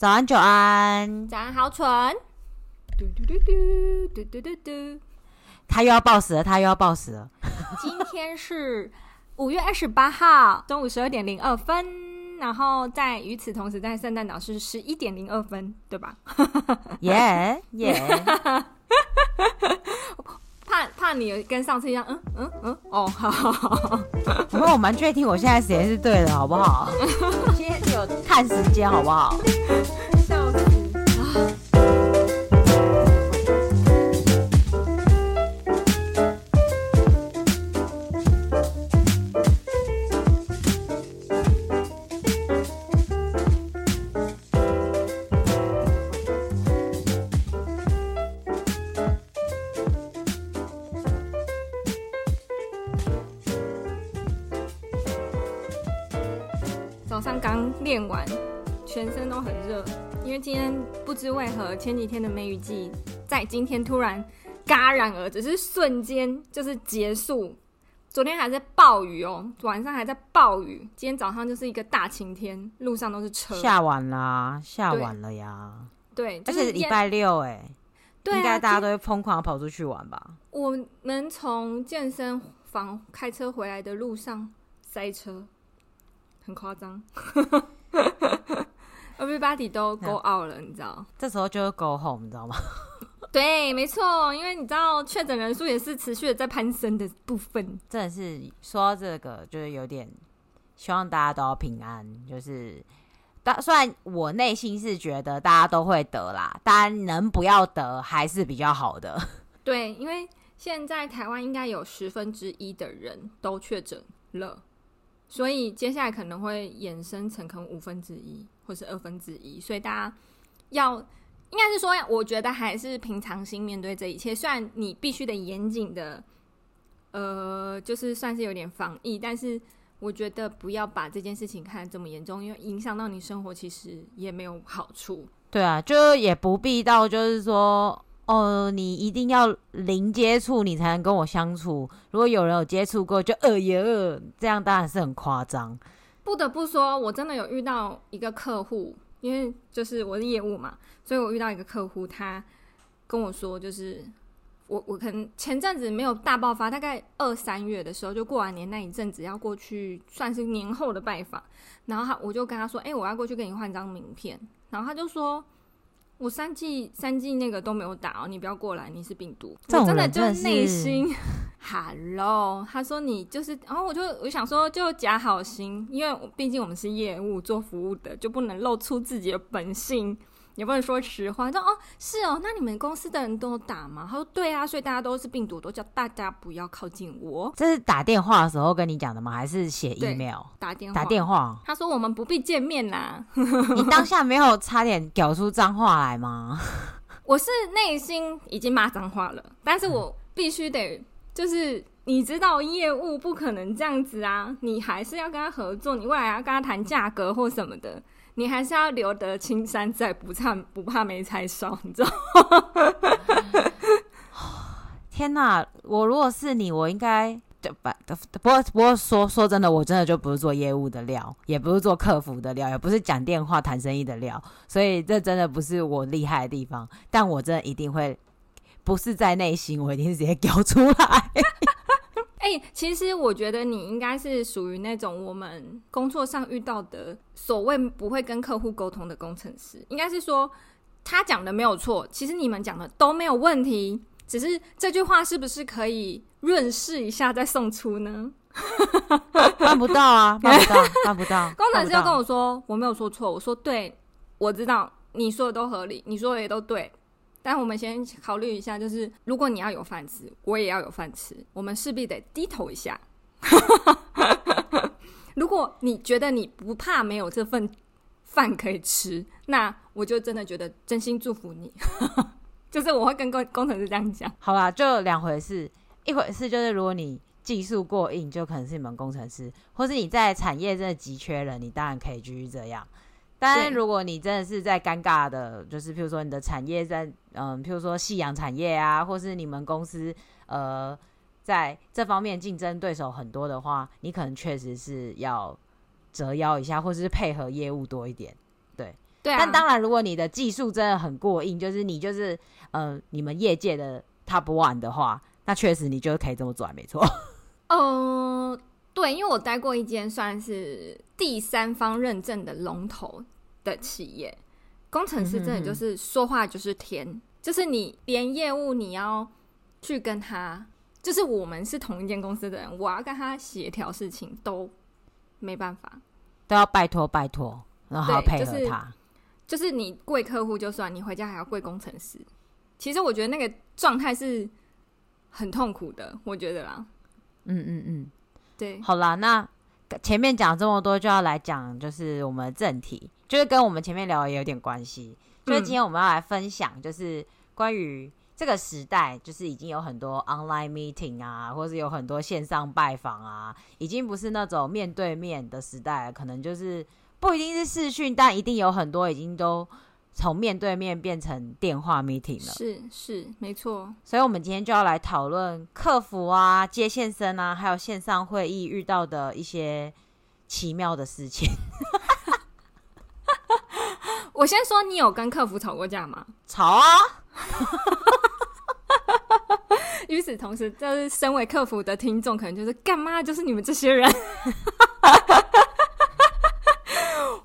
早安，久安。早安，好蠢。嘟嘟嘟嘟嘟嘟嘟嘟。他又要暴死了，他又要暴死了。今天是五月二十八号 中午十二点零二分，然后在与此同时，在圣诞岛是十一点零二分，对吧？耶耶。怕怕你跟上次一样，嗯嗯嗯，哦，好好好。不过我蛮确定，我现在时间是对的，好不好？今天有看时间，好不好？知为何，前几天的梅雨季在今天突然戛然而止，是瞬间就是结束。昨天还在暴雨哦，晚上还在暴雨，今天早上就是一个大晴天，路上都是车。下完啦，下完了呀。对，而且是礼拜六哎，对啊，应该大家都会疯狂跑出去玩吧？我们从健身房开车回来的路上塞车。很夸张 ，Everybody 都 go out 了，你知道？这时候就是 go home，你知道吗？对，没错，因为你知道确诊人数也是持续的在攀升的部分。真的是说到这个，就是有点希望大家都要平安。就是，但虽然我内心是觉得大家都会得啦，但能不要得还是比较好的。对，因为现在台湾应该有十分之一的人都确诊了。所以接下来可能会衍生成可能五分之一或是二分之一，所以大家要应该是说，我觉得还是平常心面对这一切。虽然你必须得严谨的，呃，就是算是有点防疫，但是我觉得不要把这件事情看得这么严重，因为影响到你生活，其实也没有好处。对啊，就也不必到就是说。哦，你一定要零接触，你才能跟我相处。如果有人有接触过，就呃也呃，这样当然是很夸张。不得不说，我真的有遇到一个客户，因为就是我的业务嘛，所以我遇到一个客户，他跟我说，就是我我可能前阵子没有大爆发，大概二三月的时候，就过完年那一阵子要过去，算是年后的拜访。然后他我就跟他说，哎、我要过去给你换张名片。然后他就说。我三剂三剂那个都没有打哦，你不要过来，你是病毒。真的我真的就内心，Hello，他说你就是，然后我就我想说就假好心，因为毕竟我们是业务做服务的，就不能露出自己的本性。也不能说实话，说哦是哦，那你们公司的人都打吗？他说对啊，所以大家都是病毒，都叫大家不要靠近我。这是打电话的时候跟你讲的吗？还是写 email？打电话。打电话。他说我们不必见面啦。你当下没有差点屌出脏话来吗？我是内心已经骂脏话了，但是我必须得，就是你知道业务不可能这样子啊，你还是要跟他合作，你未来要跟他谈价格或什么的。你还是要留得青山在，不怕不怕没柴烧，你知道？天哪！我如果是你，我应该不不过不过说说真的，我真的就不是做业务的料，也不是做客服的料，也不是讲电话谈生意的料，所以这真的不是我厉害的地方。但我真的一定会，不是在内心，我一定是直接 飙出来。哎、欸，其实我觉得你应该是属于那种我们工作上遇到的所谓不会跟客户沟通的工程师。应该是说他讲的没有错，其实你们讲的都没有问题，只是这句话是不是可以润饰一下再送出呢？办不到啊，办不到，办不到。工程师要跟我说我没有说错，我说对，我知道你说的都合理，你说的也都对。但我们先考虑一下，就是如果你要有饭吃，我也要有饭吃，我们势必得低头一下。如果你觉得你不怕没有这份饭可以吃，那我就真的觉得真心祝福你。就是我会跟工工程师这样讲。好吧，就两回事，一回事就是如果你技术过硬，就可能是你们工程师，或是你在产业真的急缺人，你当然可以继续这样。但如果你真的是在尴尬的，就是譬如说你的产业在，嗯，譬如说夕阳产业啊，或是你们公司呃在这方面竞争对手很多的话，你可能确实是要折腰一下，或是配合业务多一点。对，对啊。但当然，如果你的技术真的很过硬，就是你就是呃你们业界的 top one 的话，那确实你就可以这么做，没错。嗯、呃，对，因为我待过一间算是第三方认证的龙头的企业，工程师真的就是说话就是天，就是你连业务你要去跟他。就是我们是同一间公司的人，我要跟他协调事情都没办法，都要拜托拜托，然后还要配合他。就是、就是你跪客户就算，你回家还要跪工程师。其实我觉得那个状态是很痛苦的，我觉得啦。嗯嗯嗯，对。好啦，那前面讲这么多，就要来讲就是我们正题，就是跟我们前面聊的也有点关系。就是今天我们要来分享，就是关于。这个时代就是已经有很多 online meeting 啊，或是有很多线上拜访啊，已经不是那种面对面的时代了，可能就是不一定是视讯，但一定有很多已经都从面对面变成电话 meeting 了。是是，没错。所以，我们今天就要来讨论客服啊、接线生啊，还有线上会议遇到的一些奇妙的事情。我先说，你有跟客服吵过架吗？吵啊！与此同时，就是身为客服的听众，可能就是干嘛？就是你们这些人。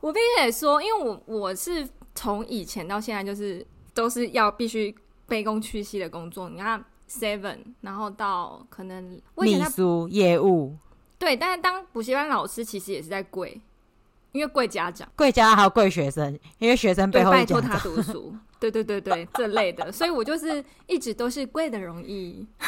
我必须得说，因为我我是从以前到现在，就是都是要必须卑躬屈膝的工作。你看 Seven，然后到可能秘书业务，对，但是当补习班老师，其实也是在跪。因为跪家长，跪家长还有跪学生，因为学生背后拜托他读书，对对对对，这类的，所以我就是一直都是跪的容易。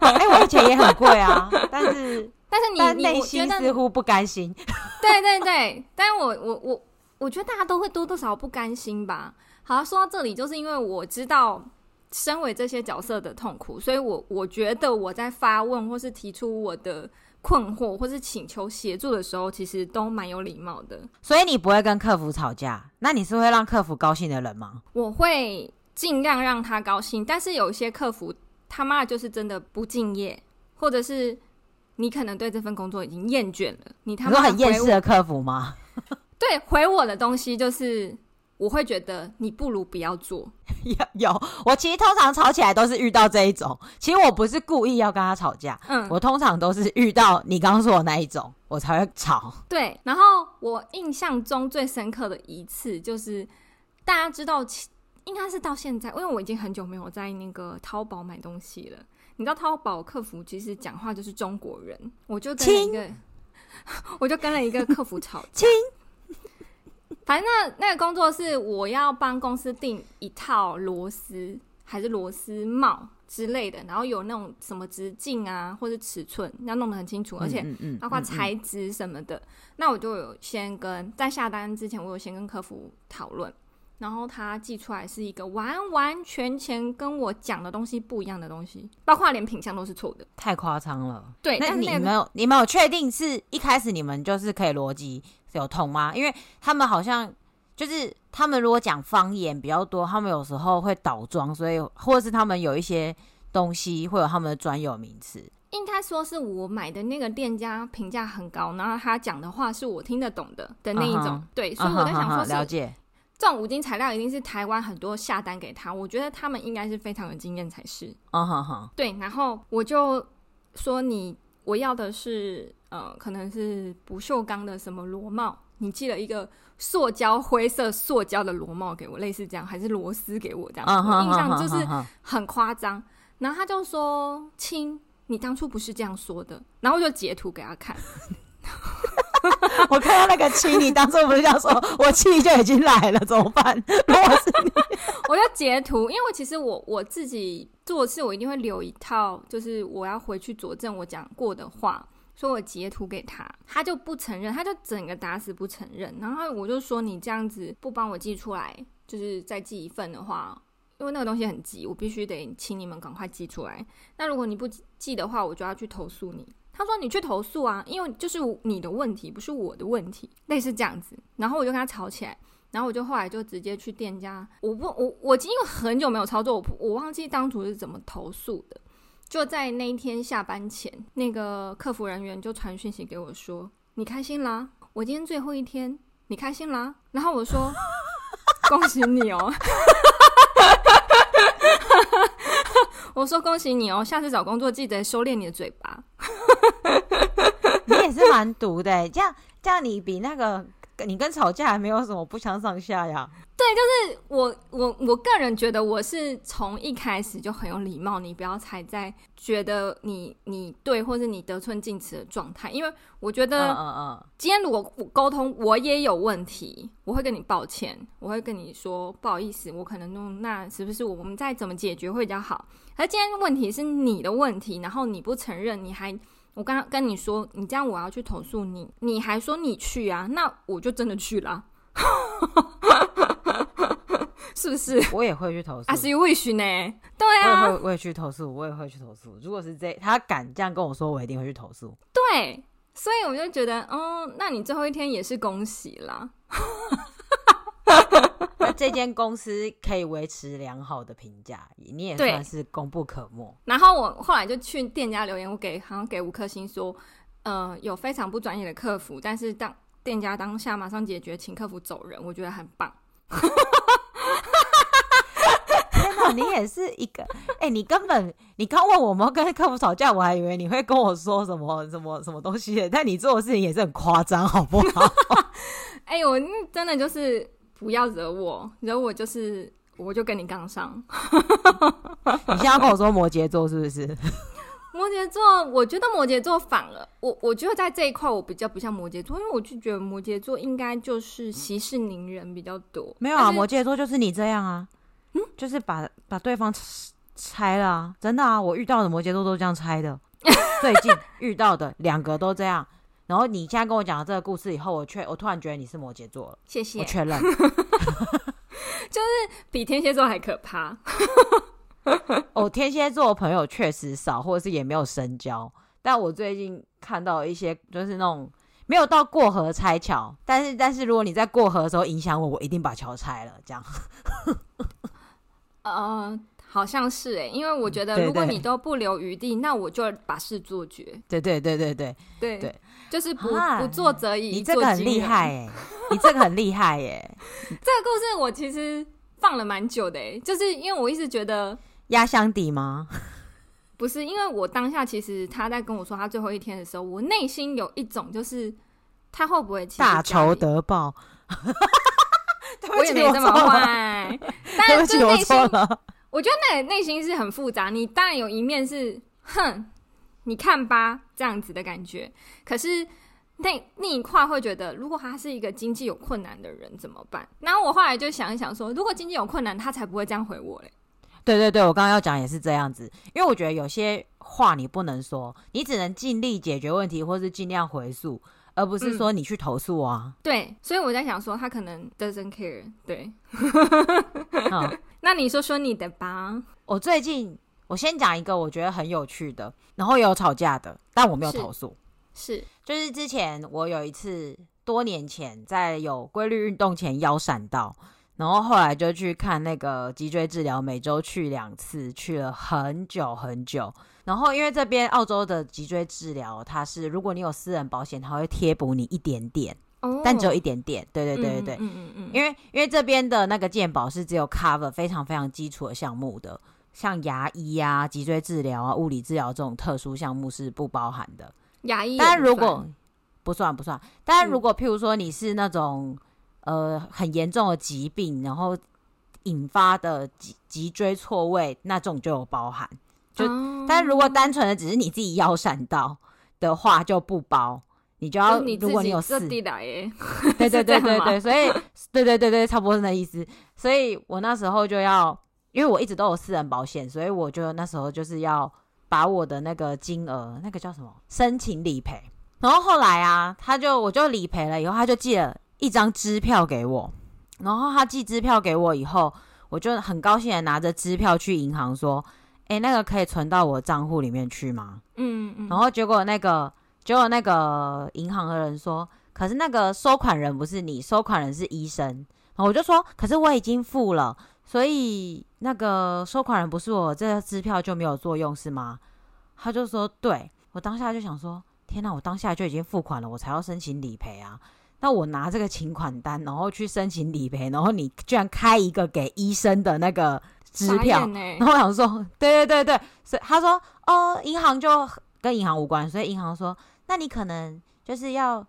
哎、欸，我以前也很跪啊，但是 但是你你内心似乎不甘心。对对对，但我我我我觉得大家都会多多少少不甘心吧。好，说到这里，就是因为我知道身为这些角色的痛苦，所以我我觉得我在发问或是提出我的。困惑或是请求协助的时候，其实都蛮有礼貌的。所以你不会跟客服吵架？那你是会让客服高兴的人吗？我会尽量让他高兴，但是有一些客服他妈就是真的不敬业，或者是你可能对这份工作已经厌倦了，你他妈很厌世的客服吗？对，回我的东西就是。我会觉得你不如不要做。有有，我其实通常吵起来都是遇到这一种。其实我不是故意要跟他吵架，嗯，我通常都是遇到你刚刚说的那一种，我才会吵。对，然后我印象中最深刻的一次就是，大家知道，应该是到现在，因为我已经很久没有在那个淘宝买东西了。你知道淘宝客服其实讲话就是中国人，我就跟一个，我就跟了一个客服吵架。反正那那个工作是我要帮公司订一套螺丝还是螺丝帽之类的，然后有那种什么直径啊或者尺寸要弄得很清楚，而且包括材质什么的。那我就有先跟在下单之前，我有先跟客服讨论，然后他寄出来是一个完完全全跟我讲的东西不一样的东西，包括连品相都是错的，太夸张了。对，那你没有你没有确定是一开始你们就是可以逻辑？有痛吗？因为他们好像就是他们如果讲方言比较多，他们有时候会倒装，所以或者是他们有一些东西会有他们的专有名词。应该说是我买的那个店家评价很高，然后他讲的话是我听得懂的的那一种。Uh huh. 对，所以我在想说是，了解这种五金材料一定是台湾很多下单给他，我觉得他们应该是非常有经验才是。嗯哼哼，对，然后我就说你。我要的是，呃，可能是不锈钢的什么螺帽，你寄了一个塑胶灰色塑胶的螺帽给我，类似这样，还是螺丝给我这样，uh huh, 我印象就是很夸张。Uh huh, uh huh. 然后他就说：“亲，你当初不是这样说的。”然后我就截图给他看。我看到那个气，你当初不是这样说，我气就已经来了，怎么办？如果是你，我要截图，因为其实我我自己做事，我一定会留一套，就是我要回去佐证我讲过的话，所以我截图给他，他就不承认，他就整个打死不承认。然后我就说，你这样子不帮我寄出来，就是再寄一份的话，因为那个东西很急，我必须得请你们赶快寄出来。那如果你不寄的话，我就要去投诉你。他说：“你去投诉啊，因为就是你的问题，不是我的问题，类似这样子。”然后我就跟他吵起来，然后我就后来就直接去店家，我不我我因为很久没有操作，我我忘记当初是怎么投诉的。就在那一天下班前，那个客服人员就传讯息给我说：“你开心啦？我今天最后一天，你开心啦？”然后我说：“ 恭喜你哦！我说恭喜你哦，下次找工作记得收敛你的嘴巴。你也是蛮毒的，这样这样你比那个你跟吵架还没有什么不相上下呀？对，就是我我我个人觉得我是从一开始就很有礼貌，你不要踩在觉得你你对或是你得寸进尺的状态，因为我觉得，嗯嗯嗯，今天如果我沟通我也有问题，我会跟你抱歉，我会跟你说不好意思，我可能弄那是不是我们再怎么解决会比较好？而今天问题是你的问题，然后你不承认，你还我刚刚跟你说你这样我要去投诉你，你还说你去啊，那我就真的去了。是不是？我也会去投诉。As you wish 呢？对啊，我也会，我也去投诉，我也会去投诉。如果是这，他敢这样跟我说，我一定会去投诉。对，所以我就觉得，嗯，那你最后一天也是恭喜啦。那这间公司可以维持良好的评价，你也算是功不可没。然后我后来就去店家留言，我给好像给五颗星说，呃，有非常不专业的客服，但是当店家当下马上解决，请客服走人，我觉得很棒。你也是一个哎、欸，你根本你刚问我们跟客服吵架，我还以为你会跟我说什么什么什么东西，但你做的事情也是很夸张，好不好？哎我真的就是不要惹我，惹我就是我就跟你杠上。你现在要跟我说摩羯座是不是？摩羯座，我觉得摩羯座反了。我我觉得在这一块我比较不像摩羯座，因为我就觉得摩羯座应该就是息事宁人比较多。没有啊，摩羯座就是你这样啊。嗯，就是把把对方拆了啊！真的啊，我遇到的摩羯座都这样拆的。最近遇到的两个都这样。然后你现在跟我讲了这个故事以后，我确我突然觉得你是摩羯座了。谢谢，我确认，就是比天蝎座还可怕。哦，天蝎座的朋友确实少，或者是也没有深交。但我最近看到一些，就是那种没有到过河拆桥，但是但是如果你在过河的时候影响我，我一定把桥拆了，这样。呃，好像是哎，因为我觉得如果你都不留余地，那我就把事做绝。对对对对对对对，对就是不、啊、不做则已。你这个很厉害哎，你这个很厉害耶。这个故事我其实放了蛮久的哎，就是因为我一直觉得压箱底吗？不是，因为我当下其实他在跟我说他最后一天的时候，我内心有一种就是他会不会大仇得报？我也没这么坏，但是内心，我，我觉得那内心是很复杂。你当然有一面是哼，你看吧这样子的感觉，可是那另一块会觉得，如果他是一个经济有困难的人怎么办？然后我后来就想一想说，如果经济有困难，他才不会这样回我嘞。对对对，我刚刚要讲也是这样子，因为我觉得有些话你不能说，你只能尽力解决问题，或是尽量回溯。而不是说你去投诉啊、嗯？对，所以我在想说，他可能 doesn't care。对，好，那你说说你的吧。我最近，我先讲一个我觉得很有趣的，然后也有吵架的，但我没有投诉。是，就是之前我有一次，多年前在有规律运动前腰闪到，然后后来就去看那个脊椎治疗，每周去两次，去了很久很久。然后，因为这边澳洲的脊椎治疗，它是如果你有私人保险，它会贴补你一点点，oh. 但只有一点点。对对对对对，嗯嗯嗯。因为因为这边的那个健保是只有 cover 非常非常基础的项目的，像牙医啊、脊椎治疗啊、物理治疗这种特殊项目是不包含的。牙医，但如果不算不算，但如果譬如说你是那种、嗯、呃很严重的疾病，然后引发的脊脊椎错位，那种就有包含。就，但如果单纯的只是你自己腰闪到的话，就不包，你就要，如果你有事，对 对对对对，所以对对对对，差不多是那意思。所以我那时候就要，因为我一直都有私人保险，所以我就那时候就是要把我的那个金额，那个叫什么，申请理赔。然后后来啊，他就我就理赔了以后，他就寄了一张支票给我。然后他寄支票给我以后，我就很高兴的拿着支票去银行说。哎、欸，那个可以存到我账户里面去吗？嗯嗯。然后结果那个，结果那个银行的人说，可是那个收款人不是你，收款人是医生。然后我就说，可是我已经付了，所以那个收款人不是我，这个支票就没有作用是吗？他就说，对。我当下就想说，天哪，我当下就已经付款了，我才要申请理赔啊。那我拿这个请款单，然后去申请理赔，然后你居然开一个给医生的那个支票，然后我想说，对对对对，所以他说，哦，银行就跟银行无关，所以银行说，那你可能就是要。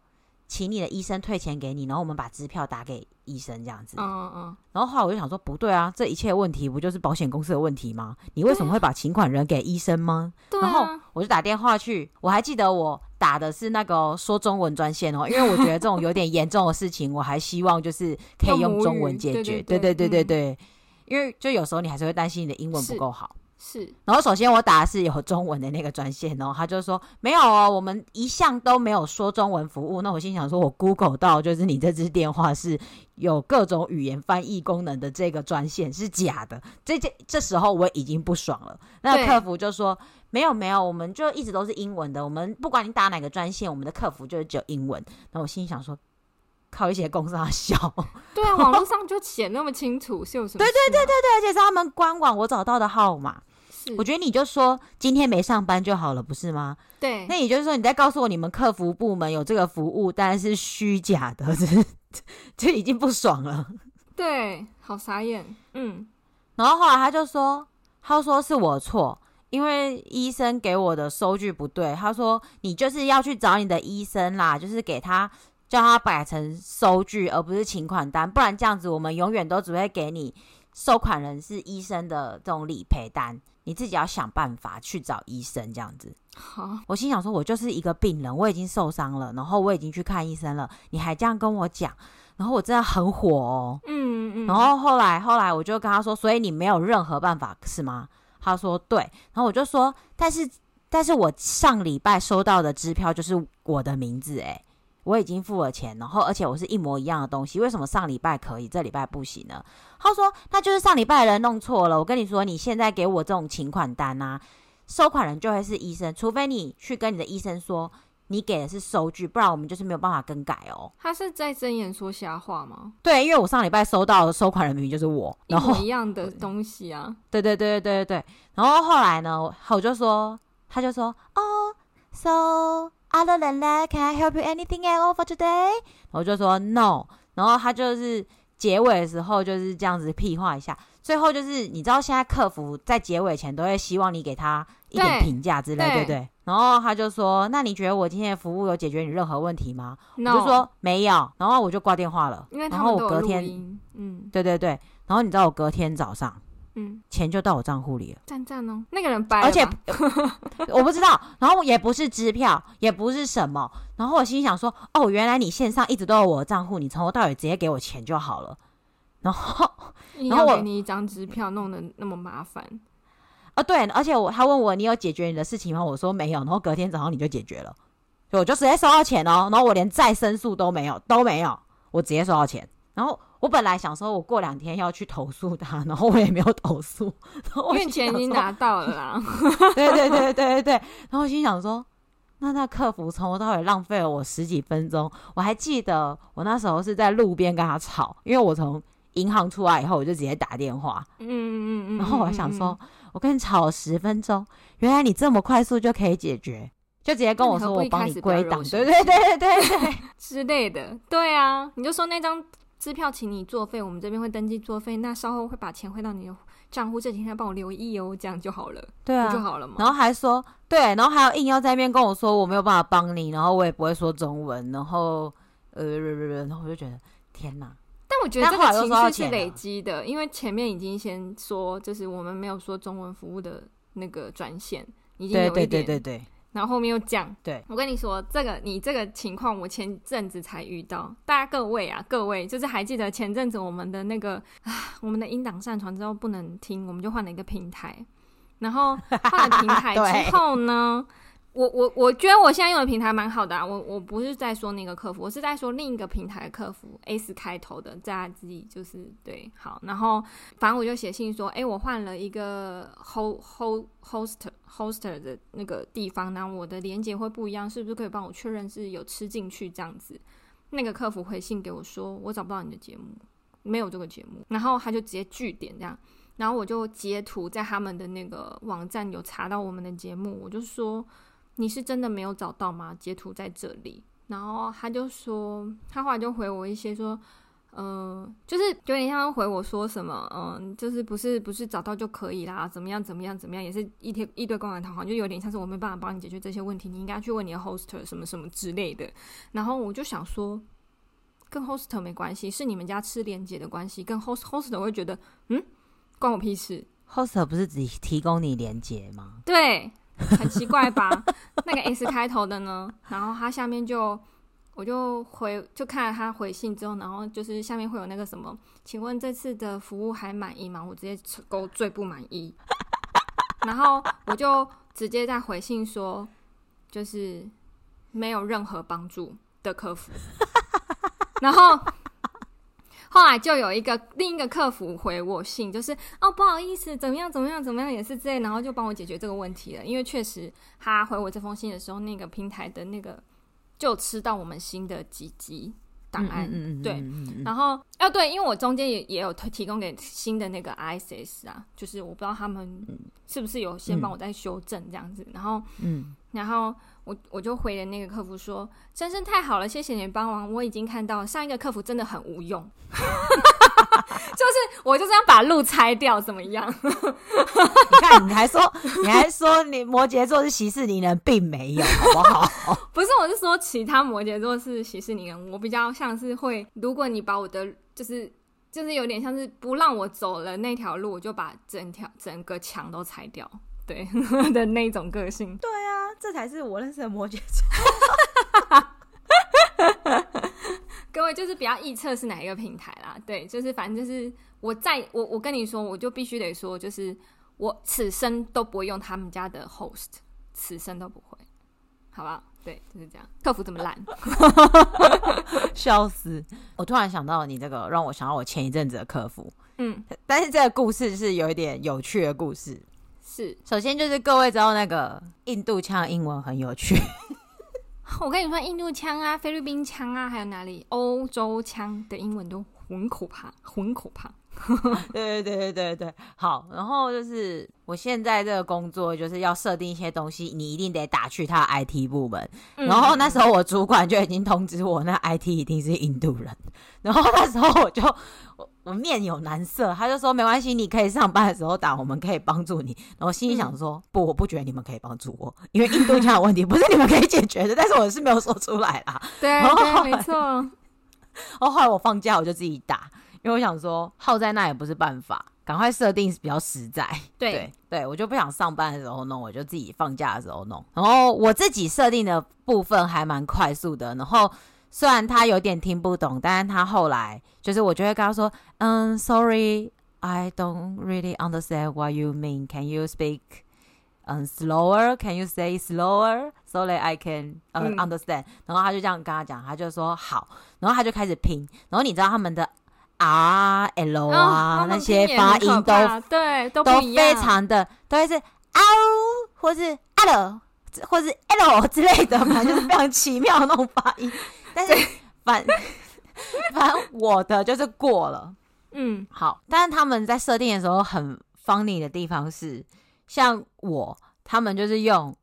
请你的医生退钱给你，然后我们把支票打给医生，这样子。嗯嗯嗯。然后后来我就想说，不对啊，这一切问题不就是保险公司的问题吗？你为什么会把请款人给医生吗？然后我就打电话去，我还记得我打的是那个说中文专线哦，因为我觉得这种有点严重的事情，我还希望就是可以用中文解决。对对对对对，因为就有时候你还是会担心你的英文不够好。是，然后首先我打的是有中文的那个专线，然后他就说没有哦，我们一向都没有说中文服务。那我心想说，我 Google 到就是你这支电话是有各种语言翻译功能的这个专线是假的。这这这时候我已经不爽了。那客服就说没有没有，我们就一直都是英文的，我们不管你打哪个专线，我们的客服就是只有英文。那我心想说，靠一些公司笑。对啊，网络上就写那么清楚，是有什么？对对对对对，而且是他们官网我找到的号码。我觉得你就说今天没上班就好了，不是吗？对。那也就是说你在告诉我你们客服部门有这个服务，但是虚假的，这 这已经不爽了。对，好傻眼。嗯。然后后来他就说，他说是我错，因为医生给我的收据不对。他说你就是要去找你的医生啦，就是给他叫他改成收据，而不是请款单，不然这样子我们永远都只会给你收款人是医生的这种理赔单。你自己要想办法去找医生，这样子。好，我心想说，我就是一个病人，我已经受伤了，然后我已经去看医生了，你还这样跟我讲，然后我真的很火哦。嗯嗯。然后后来后来我就跟他说，所以你没有任何办法是吗？他说对。然后我就说，但是但是我上礼拜收到的支票就是我的名字，诶。我已经付了钱，然后而且我是一模一样的东西，为什么上礼拜可以，这礼拜不行呢？他说那就是上礼拜的人弄错了。我跟你说，你现在给我这种请款单啊，收款人就会是医生，除非你去跟你的医生说你给的是收据，不然我们就是没有办法更改哦。他是在睁眼说瞎话吗？对，因为我上礼拜收到的收款人明明就是我，然后一样的东西啊。对对对对对对。然后后来呢，我就说，他就说哦，so。Other than that, can I help you anything at all for today？我就说 no，然后他就是结尾的时候就是这样子屁话一下，最后就是你知道现在客服在结尾前都会希望你给他一点评价之类，对，对不对？然后他就说，那你觉得我今天的服务有解决你任何问题吗？No. 我就说没有，然后我就挂电话了。因为他们都有录音。然后我隔天，嗯，对对对，然后你知道我隔天早上。嗯，钱就到我账户里了，赞赞哦。那个人白了，而且 我不知道，然后也不是支票，也不是什么，然后我心想说，哦，原来你线上一直都有我的账户，你从头到尾直接给我钱就好了。然后，然后我给你一张支票，弄得那么麻烦啊？对，而且我他问我你有解决你的事情吗？我说没有，然后隔天早上你就解决了，所以我就直接收到钱哦，然后我连再申诉都没有，都没有，我直接收到钱，然后。我本来想说，我过两天要去投诉他，然后我也没有投诉，因为钱已经拿到了啦。对对对对对对，然后我心想说，那那客服从头到尾浪费了我十几分钟。我还记得我那时候是在路边跟他吵，因为我从银行出来以后，我就直接打电话。嗯嗯嗯，然后我还想说，我跟你吵了十分钟，原来你这么快速就可以解决，就直接跟我说我帮你归档，对对对对对对 之类的。对啊，你就说那张。支票请你作废，我们这边会登记作废，那稍后会把钱汇到你的账户，这几天帮我留意哦，这样就好了，对啊，就好了嘛。然后还说对，然后还有硬要在那边跟我说我没有办法帮你，然后我也不会说中文，然后呃，然后我就觉得天哪！但我觉得这个情绪是累积的，因为前面已经先说，就是我们没有说中文服务的那个专线，已经有一点对对对对对。然后后面又降，对，我跟你说，这个你这个情况，我前阵子才遇到。大家各位啊，各位，就是还记得前阵子我们的那个啊，我们的音档上传之后不能听，我们就换了一个平台。然后换了平台 之后呢？我我我觉得我现在用的平台蛮好的啊，我我不是在说那个客服，我是在说另一个平台的客服，S 开头的，在自己就是对好，然后反正我就写信说，哎，我换了一个 host host host hoster 的那个地方，那我的连接会不一样，是不是可以帮我确认是有吃进去这样子？那个客服回信给我说，我找不到你的节目，没有这个节目，然后他就直接拒点这样，然后我就截图在他们的那个网站有查到我们的节目，我就说。你是真的没有找到吗？截图在这里，然后他就说，他后来就回我一些说，嗯、呃，就是有点像回我说什么，嗯、呃，就是不是不是找到就可以啦，怎么样怎么样怎么样，也是一天一堆公然讨好，就有点像是我没办法帮你解决这些问题，你应该去问你的 hoster 什么什么之类的。然后我就想说，跟 hoster 没关系，是你们家吃连接的关系，跟 host host 会觉得，嗯，关我屁事。hoster 不是只提供你连接吗？对，很奇怪吧？那个 S 开头的呢？然后他下面就。我就回就看了他回信之后，然后就是下面会有那个什么，请问这次的服务还满意吗？我直接勾最不满意，然后我就直接在回信说，就是没有任何帮助的客服。然后后来就有一个另一个客服回我信，就是哦不好意思，怎么样怎么样怎么样也是这样，然后就帮我解决这个问题了。因为确实他回我这封信的时候，那个平台的那个。就吃到我们新的几集档案，嗯嗯嗯、对，然后哦对，因为我中间也也有提供给新的那个 ISS 啊，就是我不知道他们是不是有先帮我再修正这样子，嗯、然后嗯，然后。我我就回了那个客服说，真是太好了，谢谢你帮忙。我已经看到上一个客服真的很无用，就是我就是要把路拆掉，怎么样？你看，你还说你还说你摩羯座是息事宁人，并没有，好不好？不是，我是说其他摩羯座是息事宁人，我比较像是会，如果你把我的就是就是有点像是不让我走了那条路，我就把整条整个墙都拆掉。对 的那种个性，对啊，这才是我认识的摩羯座。各位就是不要臆测是哪一个平台啦，对，就是反正就是我在我我跟你说，我就必须得说，就是我此生都不会用他们家的 host，此生都不会，好不好？对，就是这样。客服这么烂，笑死！我突然想到你这个，让我想到我前一阵子的客服，嗯，但是这个故事是有一点有趣的故事。是，首先就是各位知道那个印度腔英文很有趣。我跟你说，印度腔啊、菲律宾腔啊，还有哪里欧洲腔的英文都很可怕，很可怕。对对对对对对，好。然后就是我现在这个工作就是要设定一些东西，你一定得打去他 IT 部门。然后那时候我主管就已经通知我，那 IT 一定是印度人。然后那时候我就。我面有难色，他就说没关系，你可以上班的时候打，我们可以帮助你。然后心里想说，嗯、不，我不觉得你们可以帮助我，因为印度腔的问题不是你们可以解决的。但是我是没有说出来啦。对，对，没错。然后后来我放假我就自己打，因为我想说耗在那也不是办法，赶快设定比较实在。对对对，我就不想上班的时候弄，我就自己放假的时候弄。然后我自己设定的部分还蛮快速的，然后。虽然他有点听不懂，但是他后来就是我就会跟他说，嗯，Sorry, I don't really understand what you mean. Can you speak, um, slower? Can you say slower so that I can, um, understand？、嗯、然后他就这样跟他讲，他就说好，然后他就开始拼，然后你知道他们的 R L 啊、哦、那些发音都对都都非常的都会是 R 或是 L 或是 L 之类的嘛，就是非常奇妙的那种发音。但是反反正我的就是过了，嗯，好。但是他们在设定的时候很 funny 的地方是，像我，他们就是用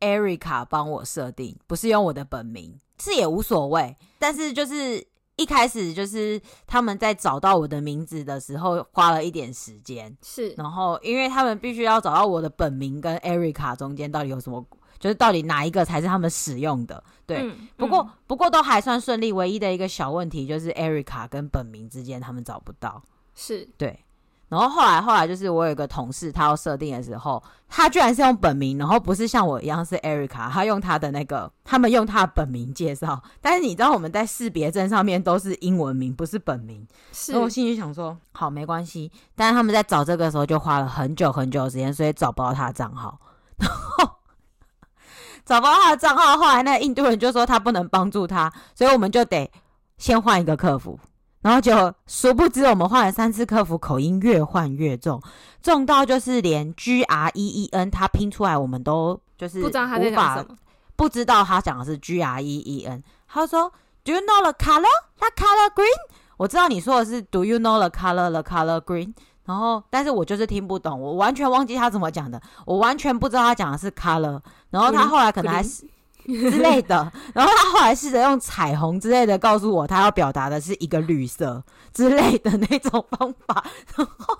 Erica 帮我设定，不是用我的本名，是也无所谓。但是就是一开始就是他们在找到我的名字的时候花了一点时间，是。然后因为他们必须要找到我的本名跟 Erica 中间到底有什么。就是到底哪一个才是他们使用的？对，嗯、不过、嗯、不过都还算顺利。唯一的一个小问题就是 Erica 跟本名之间他们找不到。是对，然后后来后来就是我有一个同事，他要设定的时候，他居然是用本名，然后不是像我一样是 Erica，他用他的那个，他们用他的本名介绍。但是你知道我们在识别证上面都是英文名，不是本名。是，然后我心里想说，好，没关系。但是他们在找这个时候就花了很久很久的时间，所以找不到他的账号。然后。找不到他的账号，后来那个印度人就说他不能帮助他，所以我们就得先换一个客服。然后就殊不知我们换了三次客服，口音越换越重，重到就是连 G R E E N 他拼出来我们都就是不知道他在讲什么，不知道他讲的是 G R E E N。他说 Do you know the color? The color green？我知道你说的是 Do you know the color? The color green？然后，但是我就是听不懂，我完全忘记他怎么讲的，我完全不知道他讲的是 color。然后他后来可能还是 之类的。然后他后来试着用彩虹之类的告诉我，他要表达的是一个绿色之类的那种方法。然后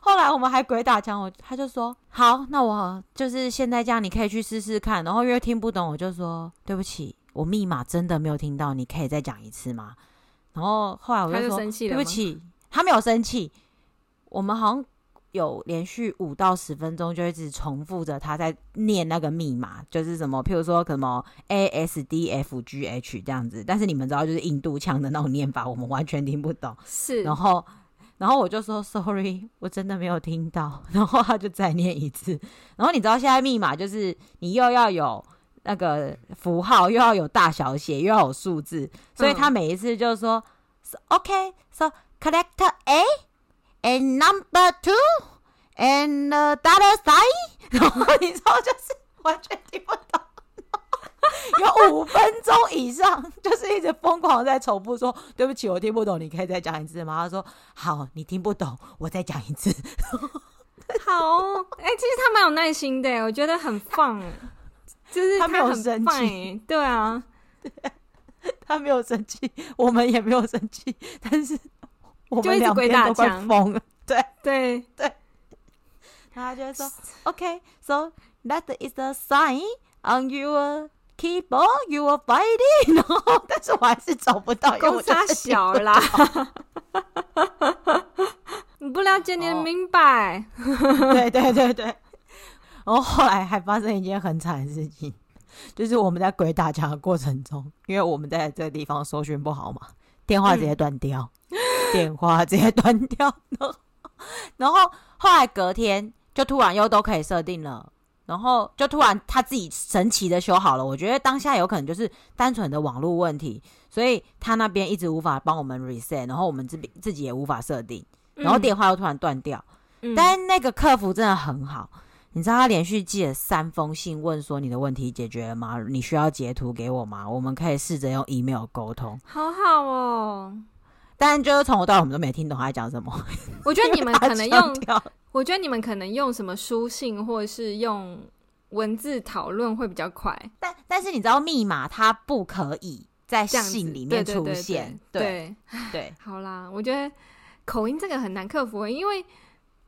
后来我们还鬼打墙，我他就说好，那我就是现在这样，你可以去试试看。然后因为听不懂，我就说对不起，我密码真的没有听到，你可以再讲一次吗？然后后来我就说就对不起，他没有生气。我们好像有连续五到十分钟，就一直重复着他在念那个密码，就是什么，譬如说什么 A S D F G H 这样子。但是你们知道，就是印度腔的那种念法，我们完全听不懂。是，然后，然后我就说 Sorry，我真的没有听到。然后他就再念一次。然后你知道，现在密码就是你又要有那个符号，又要有大小写，又要有数字，所以他每一次就说、嗯、OK，so character A。And number two, and the other side，然后你知道就是完全听不懂，有五分钟以上就是一直疯狂在重复说：“对不起，我听不懂，你可以再讲一次吗？”他说：“好，你听不懂，我再讲一次。”好，哎、欸，其实他蛮有耐心的，我觉得很棒，就是他，他没有生气，对啊对，他没有生气，我们也没有生气，但是。我们两边都快疯了，对 对对，他就说：“OK，so that is the sign on your keyboard, you are fighting。”然后，但是我还是找不到，公差小啦，你不了解，你明白？对对对对。然后后来还发生一件很惨的事情，就是我们在鬼打墙的过程中，因为我们在这个地方搜寻不好嘛，电话直接断掉。嗯电话直接断掉，然后后来隔天就突然又都可以设定了，然后就突然他自己神奇的修好了。我觉得当下有可能就是单纯的网络问题，所以他那边一直无法帮我们 reset，然后我们这边自己也无法设定，然后电话又突然断掉。嗯、但那个客服真的很好，你知道他连续寄了三封信问说，你的问题解决了吗？你需要截图给我吗？我们可以试着用 email 沟通。好好哦。但就是从头到尾我们都没听懂他在讲什么。我觉得你们 可能用，我觉得你们可能用什么书信或者是用文字讨论会比较快。但但是你知道密码它不可以在信里面出现。对对，好啦，我觉得口音这个很难克服，因为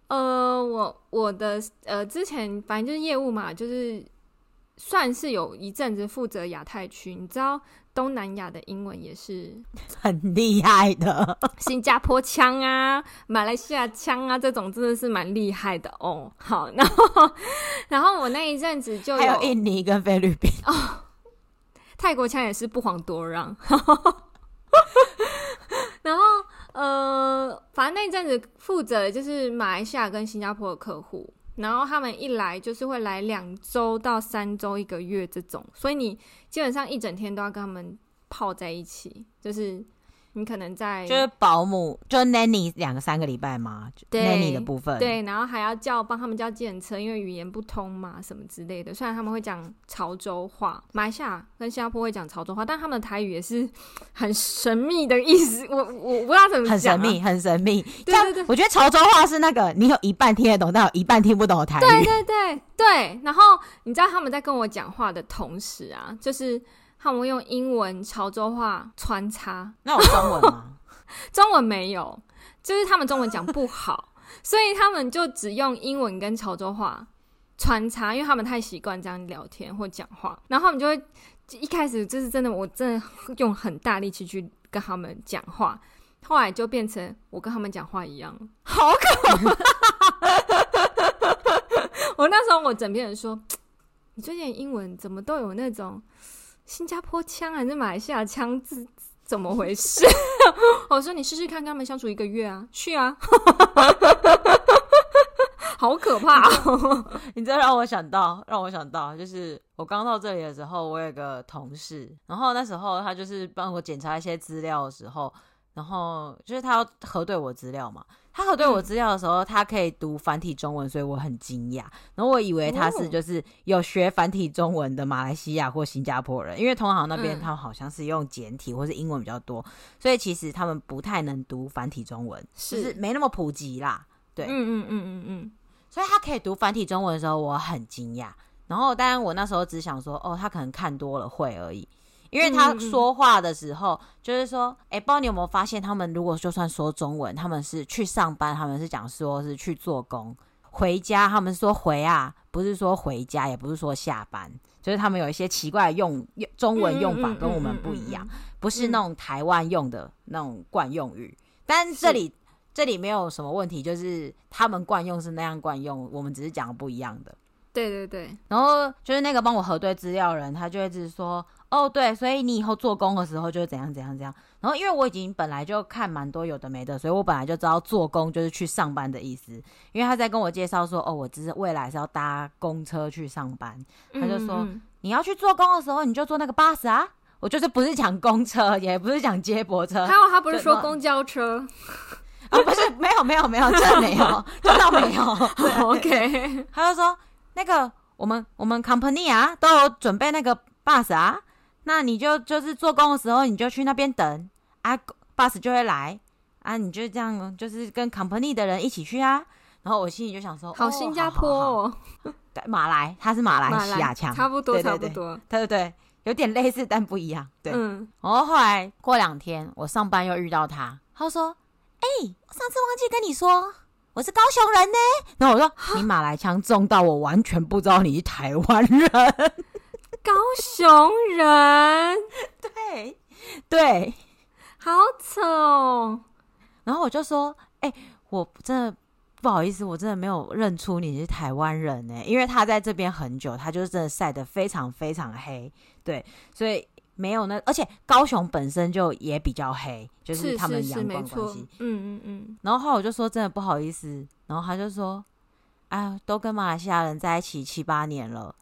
呃，我我的呃之前反正就是业务嘛，就是算是有一阵子负责亚太区，你知道。东南亚的英文也是 很厉害的，新加坡腔啊、马来西亚腔啊，这种真的是蛮厉害的哦。好，然后，然后我那一阵子就有还有印尼跟菲律宾哦，泰国腔也是不遑多让。然后，呃，反正那一阵子负责的就是马来西亚跟新加坡的客户。然后他们一来就是会来两周到三周一个月这种，所以你基本上一整天都要跟他们泡在一起，就是。你可能在就是保姆，就 nanny 两个三个礼拜嘛，nanny 的部分对，然后还要叫帮他们叫计程车，因为语言不通嘛，什么之类的。虽然他们会讲潮州话，马来西亚跟新加坡会讲潮州话，但他们的台语也是很神秘的意思。我我不知道怎么很神秘，很神秘。对对对，我觉得潮州话是那个你有一半听得懂，但有一半听不懂的台语。对对对对。然后你知道他们在跟我讲话的同时啊，就是。他们用英文、潮州话穿插，那有中文吗？中文没有，就是他们中文讲不好，所以他们就只用英文跟潮州话穿插，因为他们太习惯这样聊天或讲话，然后他们就会一开始就是真的，我真的用很大力气去跟他们讲话，后来就变成我跟他们讲话一样，好可怕！我那时候我枕边人说，你最近英文怎么都有那种。新加坡腔还是马来西亚腔？怎怎么回事？我 说你试试看，跟他们相处一个月啊，去啊，好可怕哦！你这让我想到，让我想到，就是我刚到这里的时候，我有个同事，然后那时候他就是帮我检查一些资料的时候，然后就是他要核对我资料嘛。他核对我资料的时候，他可以读繁体中文，所以我很惊讶。然后我以为他是就是有学繁体中文的马来西亚或新加坡人，因为同行那边他们好像是用简体或是英文比较多，所以其实他们不太能读繁体中文，就是没那么普及啦。对，嗯嗯嗯嗯嗯。所以他可以读繁体中文的时候，我很惊讶。然后当然我那时候只想说，哦，他可能看多了会而已。因为他说话的时候，就是说，哎，不知道你有没有发现，他们如果就算说中文，他们是去上班，他们是讲说是去做工；回家，他们说回啊，不是说回家，也不是说下班，就是他们有一些奇怪的用中文用法跟我们不一样，不是那种台湾用的那种惯用语。但这里这里没有什么问题，就是他们惯用是那样惯用，我们只是讲不一样的。对对对，然后就是那个帮我核对资料的人，他就一直说。哦，对，所以你以后做工的时候就怎样怎样怎样。然后因为我已经本来就看蛮多有的没的，所以我本来就知道做工就是去上班的意思。因为他在跟我介绍说，哦，我只是未来是要搭公车去上班。他就说，你要去做工的时候，你就坐那个巴士啊。我就是不是讲公车，也不是讲接驳车。还有他不是说公交车啊？不是，没有没有没有，真的没有，这倒没有。OK。他就说，那个我们我们 company 啊都有准备那个 bus 啊。那你就就是做工的时候，你就去那边等啊，bus 就会来啊，你就这样就是跟 company 的人一起去啊。然后我心里就想说，好新加坡哦，对，马来，他是马来西亚腔，差不多，差不多，对对对，有点类似但不一样，对。嗯，然后后来过两天，我上班又遇到他，他说：“哎，我上次忘记跟你说，我是高雄人呢。”然后我说：“你马来腔重到我完全不知道你是台湾人。”高雄人，对对，好丑哦。然后我就说：“哎、欸，我真的不好意思，我真的没有认出你是台湾人呢，因为他在这边很久，他就是真的晒得非常非常黑，对，所以没有那，而且高雄本身就也比较黑，就是他们阳光关系，嗯嗯嗯。然后后来我就说真的不好意思，然后他就说：哎，都跟马来西亚人在一起七八年了。”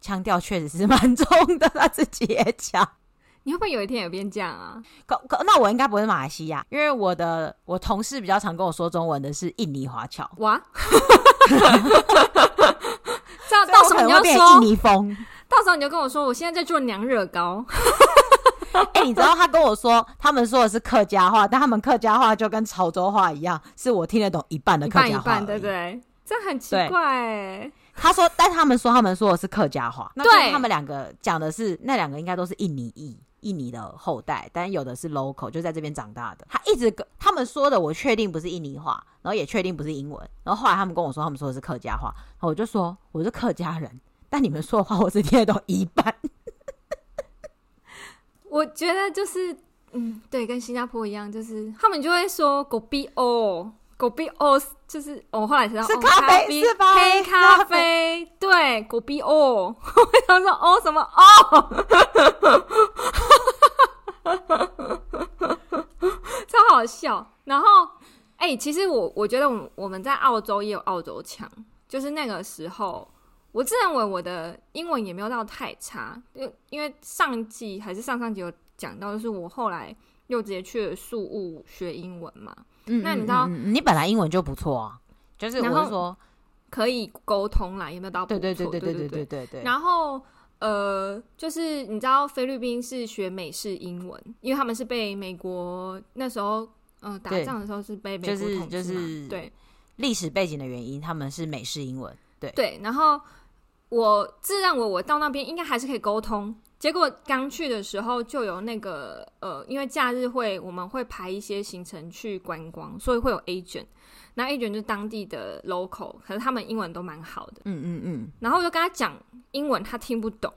腔调确实是蛮重的，他自己也讲。你会不会有一天也变这样啊？可可，那我应该不是马来西亚，因为我的我同事比较常跟我说中文的是印尼华侨。哇！这样到时候你就说印尼风，到时候你就跟我说，我现在在做娘惹糕。哎、欸，你知道他跟我说，他们说的是客家话，但他们客家话就跟潮州话一样，是我听得懂一半的客家话，一半一半，对不对？这很奇怪哎。他说，但他们说他们说的是客家话，那他们两个讲的是那两个应该都是印尼裔，印尼的后代，但有的是 local，就在这边长大的。他一直跟他们说的，我确定不是印尼话，然后也确定不是英文。然后后来他们跟我说，他们说的是客家话，然后我就说我是客家人，但你们说的话我只听得懂一半。我觉得就是，嗯，对，跟新加坡一样，就是他们就会说狗逼哦。狗逼哦，就是我、哦、后来知道是咖啡，哦、是吧？黑咖啡，对，狗逼哦。我想说哦什么哦，超好笑。然后，哎、欸，其实我我觉得我我们在澳洲也有澳洲腔，就是那个时候，我自认为我的英文也没有到太差，因因为上季还是上上集有讲到，就是我后来又直接去了宿务学英文嘛。嗯，那你知道，你本来英文就不错啊，就是我是说可以沟通啦，有没有到？对对对对对对对对对。然后呃，就是你知道菲律宾是学美式英文，因为他们是被美国那时候嗯、呃、打仗的时候是被美国统治嘛，就是就是对历史背景的原因，他们是美式英文。对对，然后我自认为我到那边应该还是可以沟通。结果刚去的时候就有那个呃，因为假日会我们会排一些行程去观光，所以会有 agent。那 agent 就是当地的 local，可是他们英文都蛮好的。嗯嗯嗯。然后我就跟他讲英文，他听不懂。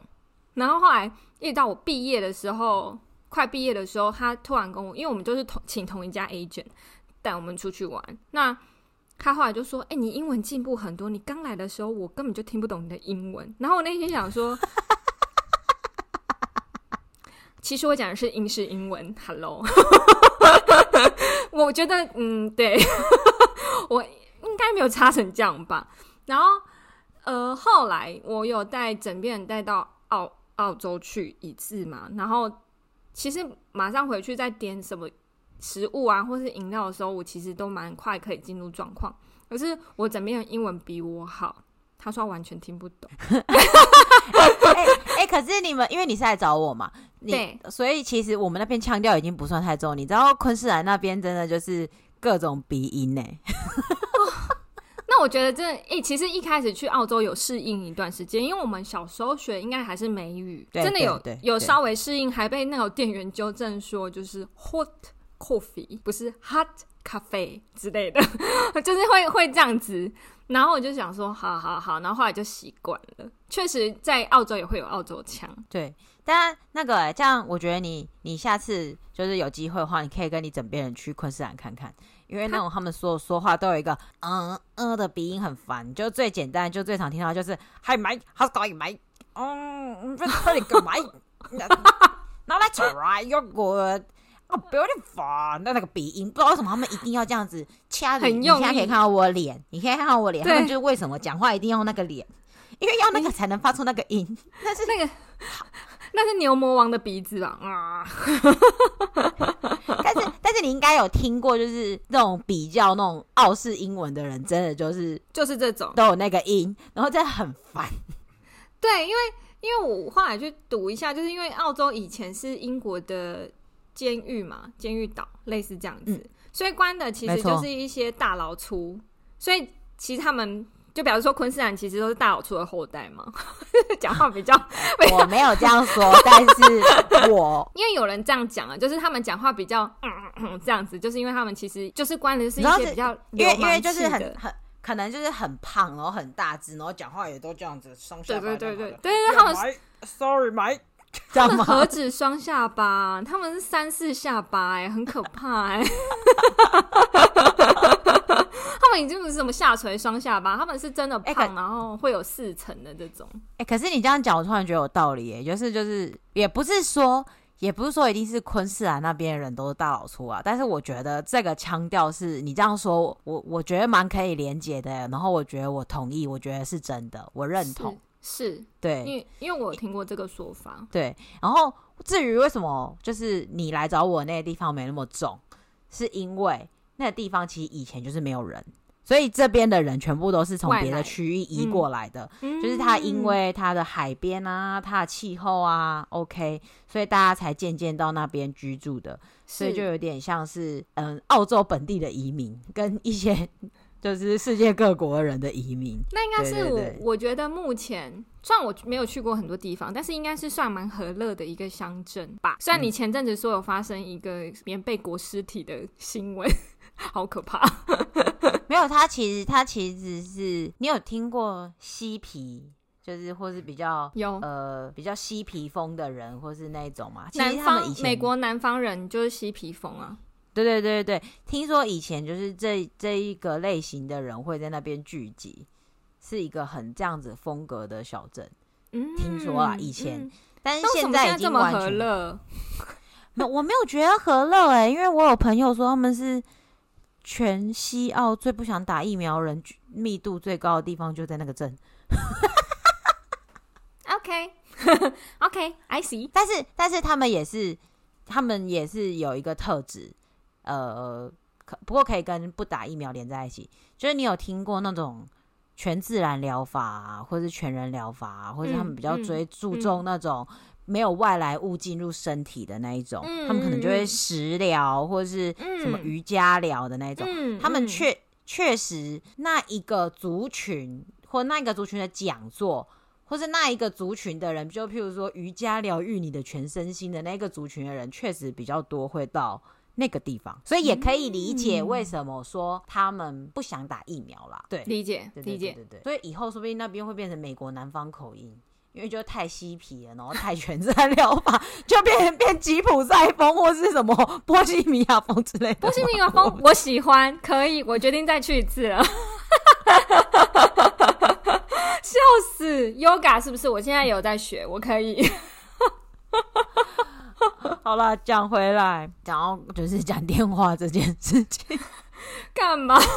然后后来一直到我毕业的时候，快毕业的时候，他突然跟我，因为我们就是同请同一家 agent 带我们出去玩。那他后来就说：“哎、欸，你英文进步很多。你刚来的时候，我根本就听不懂你的英文。”然后我那天想说。其实我讲的是英式英文，Hello，我觉得嗯，对，我应该没有差成这样吧。然后呃，后来我有带整边人带到澳澳洲去一次嘛，然后其实马上回去再点什么食物啊，或是饮料的时候，我其实都蛮快可以进入状况。可是我整边的英文比我好。他说完全听不懂。哎 哎、欸欸，可是你们因为你是来找我嘛，对，所以其实我们那边腔调已经不算太重。你知道昆士兰那边真的就是各种鼻音呢、欸。那我觉得这诶、欸，其实一开始去澳洲有适应一段时间，因为我们小时候学应该还是美语，真的有有稍微适应，还被那个店员纠正说就是 hot coffee 不是 hot cafe 之类的，就是会会这样子。然后我就想说，好好好，然后后来就习惯了。确实，在澳洲也会有澳洲腔。对，但那个这样，我觉得你你下次就是有机会的话，你可以跟你枕边人去昆士兰看看，因为那种他们说说话都有一个嗯嗯的鼻音，很烦。就最简单，就最常听到就是嗨麦，好搞一麦，嗯，这这里干嘛？Now let's try your good。哦，不要烦，那那个鼻音，不知道为什么他们一定要这样子掐着。你现在可以看到我脸，你可以看到我脸，他们就是为什么讲话一定要用那个脸，因为要那个才能发出那个音。那是那个，那是牛魔王的鼻子吧？啊！但是但是你应该有听过，就是那种比较那种澳式英文的人，真的就是就是这种都有那个音，然后真的很烦。对，因为因为我后来去读一下，就是因为澳洲以前是英国的。监狱嘛，监狱岛类似这样子，嗯、所以关的其实就是一些大老粗，所以其实他们就比如说昆士兰其实都是大老粗的后代嘛，讲话比较，我没有这样说，但是我 因为有人这样讲啊，就是他们讲话比较嗯 嗯这样子，就是因为他们其实就是关的是一些比较因为因为就是很很可能就是很胖，然后很大只，然后讲话也都这样子双下巴，对对对对对对，他们 sorry 他们何止双下巴，他们是三四下巴，哎，很可怕，哎。他们已经不是什么下垂双下巴，他们是真的胖，然后会有四层的这种。哎，可是你这样讲，我突然觉得有道理，哎，就是就是，也不是说，也不是说一定是昆士兰那边的人都是大老粗啊，但是我觉得这个腔调是你这样说，我我觉得蛮可以连结的，然后我觉得我同意，我觉得是真的，我认同。是对，因为因为我有听过这个说法。对，然后至于为什么就是你来找我那个地方没那么重，是因为那个地方其实以前就是没有人，所以这边的人全部都是从别的区域移过来的。嗯、就是它因为它的海边啊，它的气候啊，OK，所以大家才渐渐到那边居住的。所以就有点像是嗯，澳洲本地的移民跟一些。就是世界各国人的移民，那应该是我，我觉得目前虽然我没有去过很多地方，但是应该是算蛮和乐的一个乡镇吧。虽然你前阵子说有发生一个棉被裹尸体的新闻，好可怕。没有，他其实他其实是你有听过嬉皮，就是或是比较有呃比较嬉皮风的人，或是那种嘛？南方美国南方人就是嬉皮风啊。对对对对，听说以前就是这这一个类型的人会在那边聚集，是一个很这样子风格的小镇。嗯，听说啊，以前，嗯、但是现在已经完全这么和乐。没，我没有觉得和乐哎、欸，因为我有朋友说他们是全西澳最不想打疫苗人密度最高的地方就在那个镇。OK，OK，I、okay. see。但是但是他们也是，他们也是有一个特质。呃，可不过可以跟不打疫苗连在一起，就是你有听过那种全自然疗法啊，或是全人疗法啊，或者他们比较追注重。那种没有外来物进入身体的那一种，嗯、他们可能就会食疗或是什么瑜伽疗的那一种，嗯、他们确确实那一个族群或那一个族群的讲座，或是那一个族群的人，就譬如说瑜伽疗愈你的全身心的那个族群的人，确实比较多会到。那个地方，所以也可以理解为什么说他们不想打疫苗啦。对，理解，理解，对对。所以以后说不定那边会变成美国南方口音，因为就太嬉皮了，然后太全自然疗法，就变成变吉普赛风或是什么波西米亚风之类的。波西米亚风 我喜欢，可以，我决定再去一次了。笑死，Yoga 是不是？我现在有在学，我可以。好了，讲回来，讲到就是讲电话这件事情，干嘛？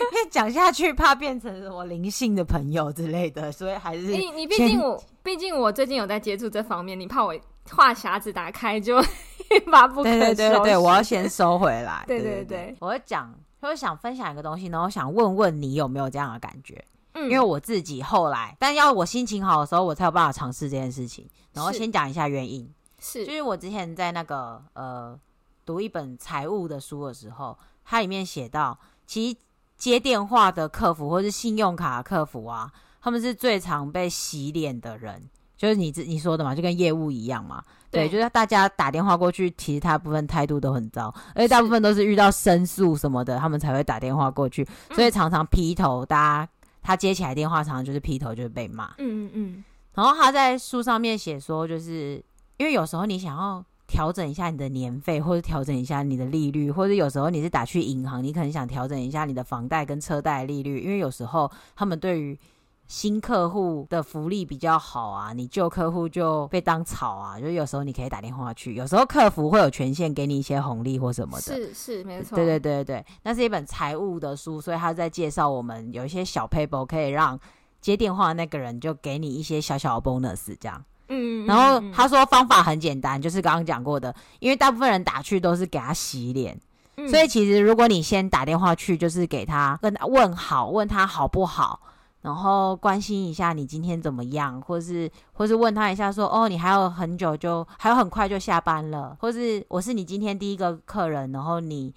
因为讲下去怕变成什么灵性的朋友之类的，所以还是你你毕竟我毕竟我最近有在接触这方面，你怕我话匣子打开就一发不可收拾。对对对对，我要先收回来。对对对，我会讲，我想分享一个东西，然后想问问你有没有这样的感觉。嗯，因为我自己后来，但要我心情好的时候，我才有办法尝试这件事情。然后先讲一下原因，是。就是我之前在那个呃读一本财务的书的时候，它里面写到，其实接电话的客服或是信用卡的客服啊，他们是最常被洗脸的人，就是你你说的嘛，就跟业务一样嘛。对，对，就是大家打电话过去，其实他部分态度都很糟，而且大部分都是遇到申诉什么的，他们才会打电话过去，所以常常劈头，大家他接起来电话，常常就是劈头就是被骂。嗯嗯嗯。然后他在书上面写说，就是因为有时候你想要调整一下你的年费，或者调整一下你的利率，或者有时候你是打去银行，你可能想调整一下你的房贷跟车贷利率，因为有时候他们对于新客户的福利比较好啊，你旧客户就被当草啊。就有时候你可以打电话去，有时候客服会有权限给你一些红利或什么的。是是没错。对对对对，那是一本财务的书，所以他在介绍我们有一些小 paper 可以让接电话的那个人就给你一些小小的 bonus 这样。嗯。然后他说方法很简单，就是刚刚讲过的，因为大部分人打去都是给他洗脸，嗯，所以其实如果你先打电话去，就是给他跟他问好，问他好不好。然后关心一下你今天怎么样，或是或是问他一下说，哦，你还有很久就还有很快就下班了，或是我是你今天第一个客人，然后你。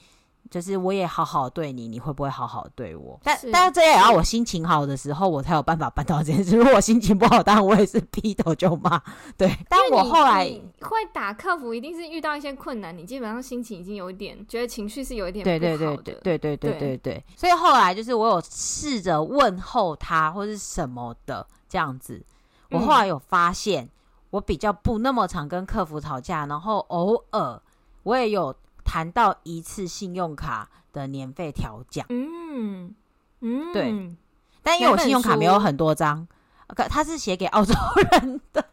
就是我也好好对你，你会不会好好对我？但但是这也要我心情好的时候，我才有办法办到这件事。如果我心情不好，当然我也是劈头就骂。对，但我后来会打客服，一定是遇到一些困难，你基本上心情已经有一点，觉得情绪是有一点对对对对对对对对对。所以后来就是我有试着问候他或是什么的这样子，我后来有发现，我比较不那么常跟客服吵架，然后偶尔我也有。谈到一次信用卡的年费调降，嗯嗯，对，但因为我信用卡没有很多张，可他是写给澳洲人的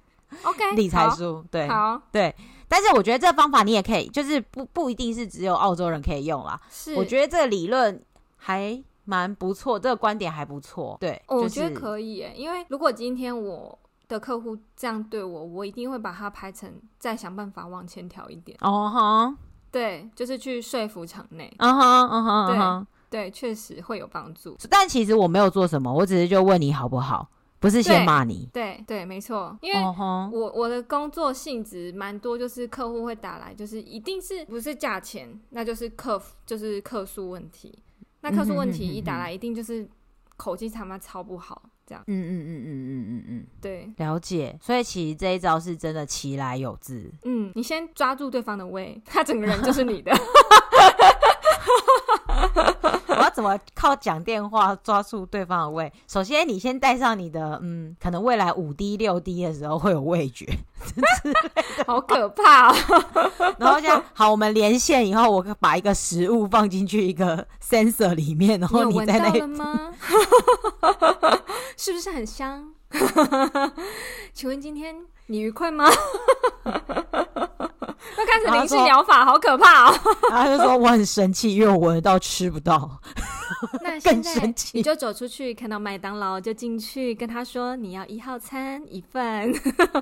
，OK 理财书，对，好，对，但是我觉得这个方法你也可以，就是不不一定是只有澳洲人可以用啦，是，我觉得这个理论还蛮不错，这个观点还不错，对，我觉得可以耶，因为如果今天我的客户这样对我，我一定会把它排成再想办法往前调一点，哦哈。对，就是去说服场内。嗯哼，嗯哼，对，嗯、对，确实会有帮助。但其实我没有做什么，我只是就问你好不好，不是先骂你。对，对，对，没错。因为我我的工作性质蛮多，就是客户会打来，就是一定是不是价钱，那就是客服，就是客诉问题。那客诉问题一打来，一定就是口气他妈超不好。这样，嗯嗯嗯嗯嗯嗯嗯，对，了解。所以其实这一招是真的其来有自。嗯，你先抓住对方的胃，他整个人就是你的。怎么靠讲电话抓住对方的胃？首先，你先带上你的，嗯，可能未来五 D 六 D 的时候会有味觉，好可怕哦。然后这样，好，我们连线以后，我把一个食物放进去一个 sensor 里面，然后你在那里吗？是不是很香？请问今天你愉快吗？又开始灵性疗法，好可怕哦！他就说我很生气，因为我闻得到吃不到。那更生气，你就走出去，看到麦当劳就进去跟他说你要一号餐一份。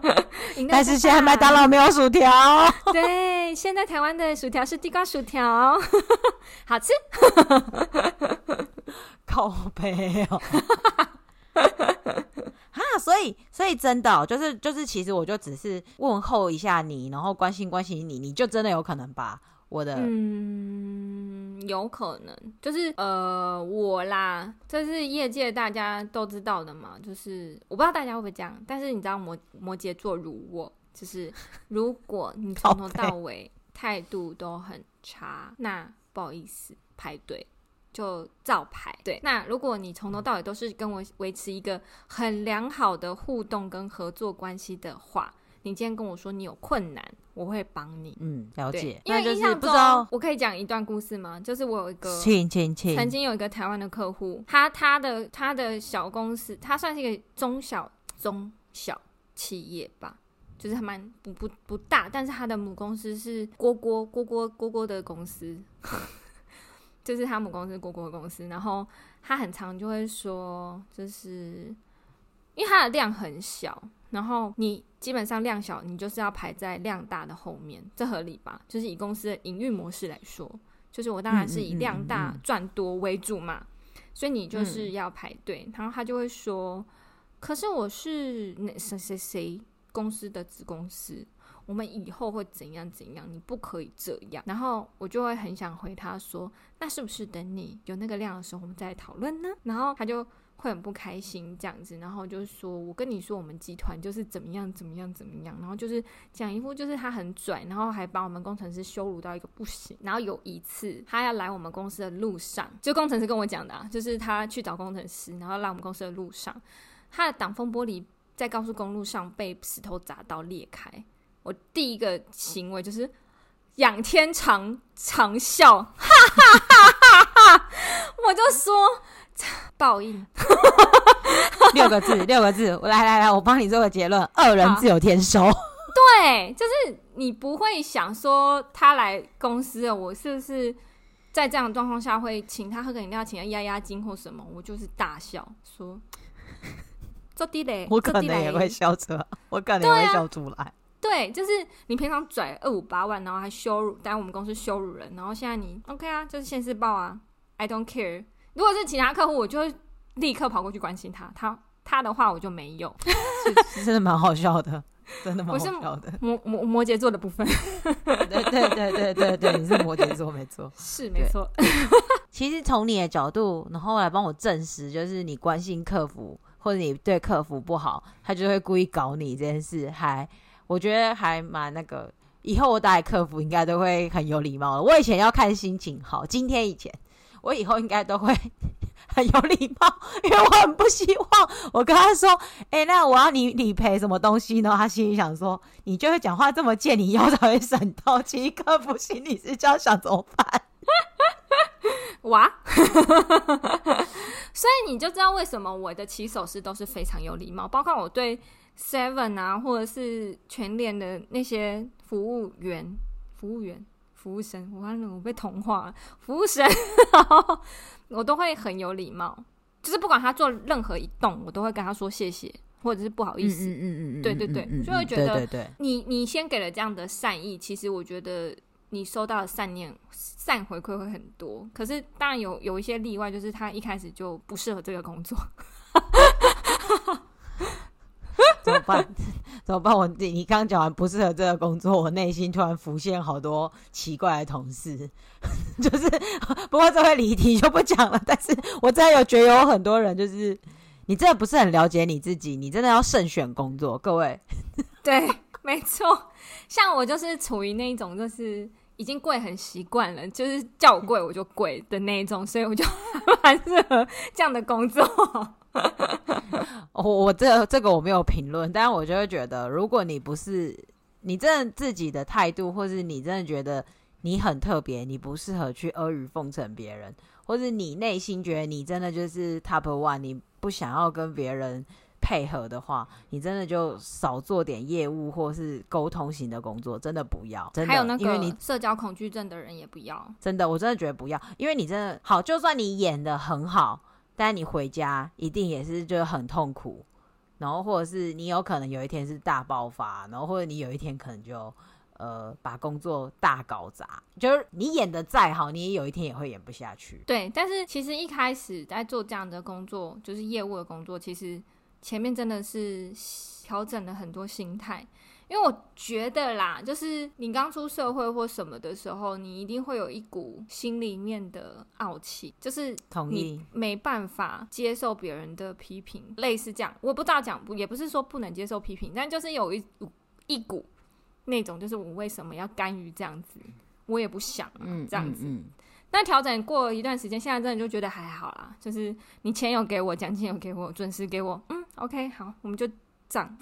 但是现在麦当劳没有薯条。对，现在台湾的薯条是地瓜薯条，好吃。靠背哦。啊，所以，所以真的、喔、就是，就是，其实我就只是问候一下你，然后关心关心你，你就真的有可能把我的，嗯，有可能，就是呃，我啦，这是业界大家都知道的嘛，就是我不知道大家会不会这样，但是你知道摩摩羯座如我，就是 如果你从头到尾态度都很差，那不好意思排队。就照排对。那如果你从头到尾都是跟我维持一个很良好的互动跟合作关系的话，你今天跟我说你有困难，我会帮你。嗯，了解。因为印象中，我可以讲一段故事吗？就是我有一个曾经有一个台湾的客户，他他的他的小公司，他算是一个中小中小企业吧，就是还蛮不不不大，但是他的母公司是锅锅锅锅锅锅的公司。就是他母公司果果公司，然后他很常就会说，就是因为它的量很小，然后你基本上量小，你就是要排在量大的后面，这合理吧？就是以公司的营运模式来说，就是我当然是以量大赚多为主嘛，所以你就是要排队。然后他就会说，可是我是那谁谁谁公司的子公司。我们以后会怎样怎样，你不可以这样。然后我就会很想回他说，那是不是等你有那个量的时候，我们再来讨论呢？然后他就。会很不开心这样子，然后就是说我跟你说，我们集团就是怎么样怎么样怎么样，然后就是讲一副就是他很拽，然后还把我们工程师羞辱到一个不行。然后有一次他要来我们公司的路上，就工程师跟我讲的啊，就是他去找工程师，然后来我们公司的路上，他的挡风玻璃在高速公路上被石头砸到裂开。我第一个行为就是仰天长长笑，哈哈哈哈哈哈，我就说。报应，六个字，六个字。我来来来，我帮你做个结论：恶人自有天收。对，就是你不会想说他来公司了，我是不是在这样的状况下会请他喝个饮料，请他压压惊或什么？我就是大笑说：“ 做地雷。”我可能也会笑出来，我可能也会笑出来。对，就是你平常拽二五八万，然后还羞辱，在我们公司羞辱人，然后现在你 OK 啊，就是现世报啊，I don't care。如果是其他客户，我就会立刻跑过去关心他。他他的话我就没有，是 真的蛮好笑的，真的蛮好笑的。摩摩摩羯座的部分，对对对对对对，你是摩羯座没错，是没错。其实从你的角度，然后来帮我证实，就是你关心客服，或者你对客服不好，他就会故意搞你这件事，还我觉得还蛮那个。以后我打给客服应该都会很有礼貌了。我以前要看心情好，今天以前。我以后应该都会 很有礼貌，因为我很不希望我跟他说：“哎、欸，那我要你理赔什么东西呢？”他心里想说：“你就会讲话这么贱，你以后才会省到。”其实客服心里是这样想，怎么办？哇！所以你就知道为什么我的起手式都是非常有礼貌，包括我对 Seven 啊，或者是全联的那些服务员、服务员。服务生，我完了，我被同化了。服务生，我都会很有礼貌，就是不管他做任何一动，我都会跟他说谢谢，或者是不好意思。嗯嗯嗯对对对，就会觉得你你先给了这样的善意，其实我觉得你收到的善念善回馈会很多。可是当然有有一些例外，就是他一开始就不适合这个工作。怎么办？怎么办？我你你刚讲完不适合这个工作，我内心突然浮现好多奇怪的同事，就是不过这会离题就不讲了。但是我真的有觉得有很多人，就是你真的不是很了解你自己，你真的要慎选工作，各位。对，没错，像我就是处于那一种，就是已经跪很习惯了，就是叫我跪我就跪的那一种，所以我就蛮适合这样的工作。我我这这个我没有评论，但是我就会觉得，如果你不是你真的自己的态度，或是你真的觉得你很特别，你不适合去阿谀奉承别人，或是你内心觉得你真的就是 top one，你不想要跟别人配合的话，你真的就少做点业务或是沟通型的工作，真的不要。真的，还有那个，因为你社交恐惧症的人也不要。真的，我真的觉得不要，因为你真的好，就算你演的很好。但你回家一定也是就很痛苦，然后或者是你有可能有一天是大爆发，然后或者你有一天可能就呃把工作大搞砸，就是你演的再好，你也有一天也会演不下去。对，但是其实一开始在做这样的工作，就是业务的工作，其实前面真的是调整了很多心态。因为我觉得啦，就是你刚出社会或什么的时候，你一定会有一股心里面的傲气，就是你没办法接受别人的批评，类似这样。我不知道讲不，也不是说不能接受批评，但就是有一一股那种，就是我为什么要甘于这样子？我也不想啊，这样子。但调整过一段时间，现在真的就觉得还好啦，就是你钱有给我，奖金有给我，准时给我，嗯，OK，好，我们就。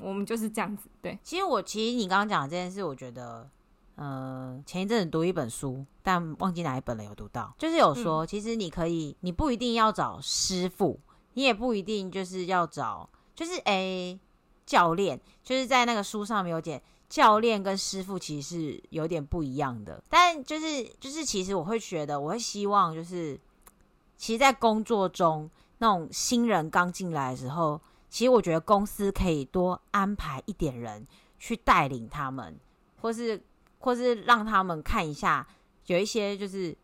我们就是这样子。对，其实我其实你刚刚讲的这件事，我觉得，呃，前一阵子读一本书，但忘记哪一本了，有读到，就是有说，嗯、其实你可以，你不一定要找师傅，你也不一定就是要找，就是诶、欸，教练，就是在那个书上面有点，教练跟师傅其实是有点不一样的。但就是就是，其实我会觉得，我会希望就是，其实，在工作中，那种新人刚进来的时候。其实我觉得公司可以多安排一点人去带领他们，或是或是让他们看一下，有一些就是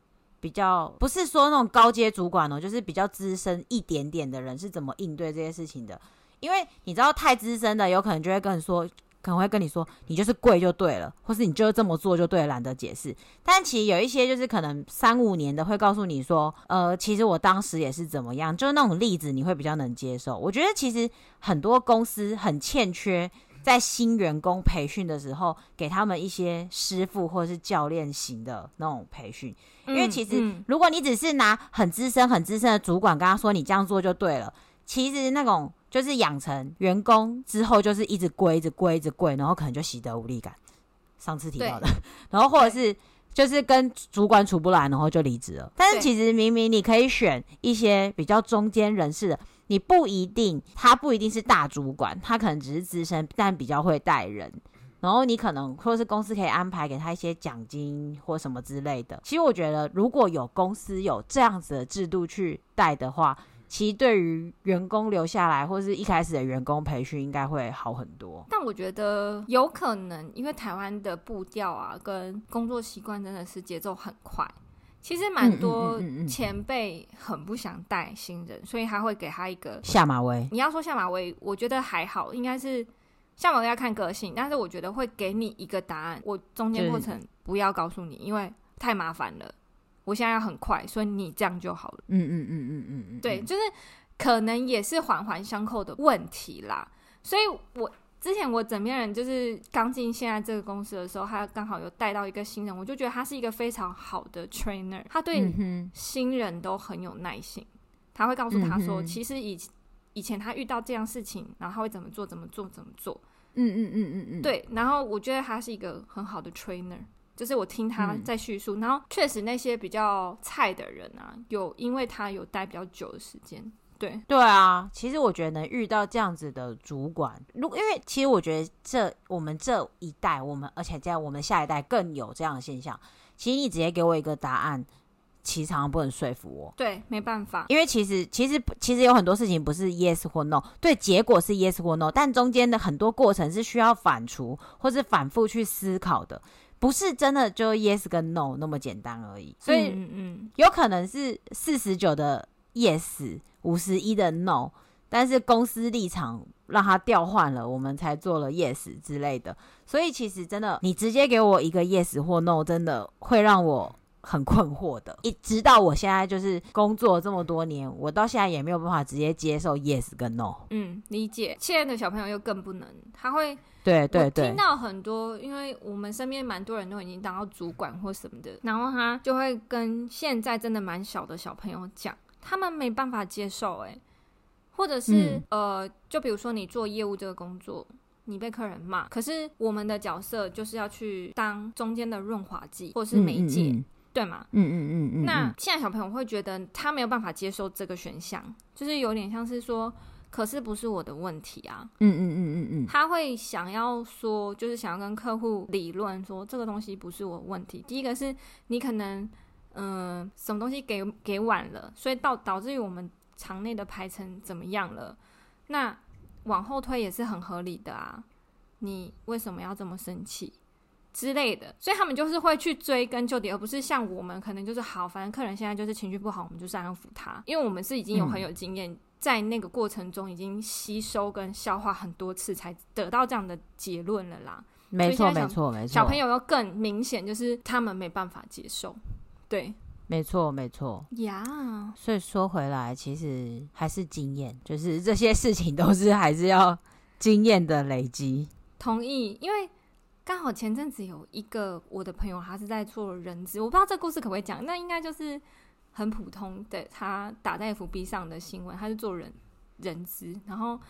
比较不是说那种高阶主管哦，就是比较资深一点点的人是怎么应对这些事情的。因为你知道太资深的，有可能就会跟你说可能会跟你说，你就是贵就对了，或是你就是这么做就对了，懒得解释。但其实有一些就是可能三五年的会告诉你说，呃，其实我当时也是怎么样，就是那种例子你会比较能接受。我觉得其实很多公司很欠缺在新员工培训的时候给他们一些师傅或者是教练型的那种培训，因为其实如果你只是拿很资深很资深的主管跟他说你这样做就对了，其实那种。就是养成员工之后，就是一直跪，一直跪，一直跪，然后可能就习得无力感。上次提到的，然后或者是就是跟主管处不来，然后就离职了。但是其实明明你可以选一些比较中间人士的，你不一定，他不一定是大主管，他可能只是资深，但比较会带人。然后你可能或是公司可以安排给他一些奖金或什么之类的。其实我觉得，如果有公司有这样子的制度去带的话。其实对于员工留下来，或是一开始的员工培训，应该会好很多。但我觉得有可能，因为台湾的步调啊，跟工作习惯真的是节奏很快。其实蛮多前辈很不想带新人，所以他会给他一个下马威。你要说下马威，我觉得还好，应该是下马威要看个性。但是我觉得会给你一个答案，我中间过程不要告诉你，因为太麻烦了。我现在要很快，所以你这样就好了。嗯嗯嗯嗯嗯嗯，对，就是可能也是环环相扣的问题啦。所以我之前我枕边人就是刚进现在这个公司的时候，他刚好有带到一个新人，我就觉得他是一个非常好的 trainer，他对新人都很有耐心。他会告诉他说，其实以以前他遇到这样事情，然后他会怎么做，怎么做，怎么做。嗯嗯嗯嗯嗯，对。然后我觉得他是一个很好的 trainer。就是我听他在叙述，嗯、然后确实那些比较菜的人啊，有因为他有待比较久的时间，对对啊。其实我觉得能遇到这样子的主管，如因为其实我觉得这我们这一代，我们而且在我们下一代更有这样的现象。其实你直接给我一个答案，其实常常不能说服我。对，没办法，因为其实其实其实有很多事情不是 yes 或 no，对，结果是 yes 或 no，但中间的很多过程是需要反刍或是反复去思考的。不是真的就 yes 跟 no 那么简单而已，所以嗯嗯，有可能是四十九的 yes，五十一的 no，但是公司立场让他调换了，我们才做了 yes 之类的。所以其实真的，你直接给我一个 yes 或 no，真的会让我很困惑的。一直到我现在就是工作这么多年，我到现在也没有办法直接接受 yes 跟 no。嗯，理解。现在的小朋友又更不能，他会。对对对，听到很多，因为我们身边蛮多人都已经当到主管或什么的，然后他就会跟现在真的蛮小的小朋友讲，他们没办法接受，哎，或者是、嗯、呃，就比如说你做业务这个工作，你被客人骂，可是我们的角色就是要去当中间的润滑剂或者是媒介，嗯嗯嗯对吗？嗯嗯嗯嗯。那现在小朋友会觉得他没有办法接受这个选项，就是有点像是说。可是不是我的问题啊！嗯嗯嗯嗯嗯，他会想要说，就是想要跟客户理论说，这个东西不是我问题。第一个是你可能，嗯、呃，什么东西给给晚了，所以导导致于我们场内的排程怎么样了？那往后推也是很合理的啊！你为什么要这么生气之类的？所以他们就是会去追根究底，而不是像我们可能就是好，反正客人现在就是情绪不好，我们就是安抚他，因为我们是已经有很有经验。嗯在那个过程中，已经吸收跟消化很多次，才得到这样的结论了啦。没错，没错，没错。小朋友又更明显，就是他们没办法接受。对，没错，没错。呀.所以说回来，其实还是经验，就是这些事情都是还是要经验的累积。同意，因为刚好前阵子有一个我的朋友，他是在做人资，我不知道这故事可不可以讲，那应该就是。很普通的，他打在 FB 上的新闻，他是做人人资，然后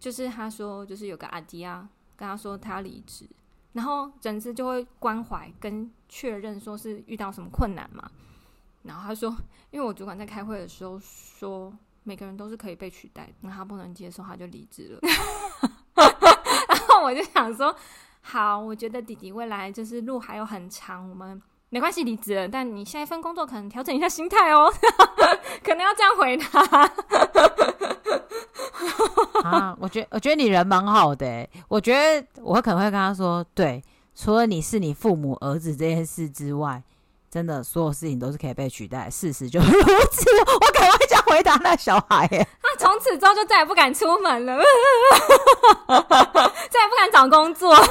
就是他说，就是有个阿迪啊，跟他说他离职，然后人资就会关怀跟确认说是遇到什么困难嘛，然后他说，因为我主管在开会的时候说每个人都是可以被取代，那他不能接受，他就离职了。然后我就想说，好，我觉得弟弟未来就是路还有很长，我们。没关系，离职了，但你下一份工作可能调整一下心态哦，可能要这样回他。啊，我觉我觉得你人蛮好的，我觉得我可能会跟他说，对，除了你是你父母儿子这件事之外，真的所有事情都是可以被取代，事实就是如此。我赶快这样回答那小孩耶，他从此之后就再也不敢出门了，再也不敢找工作。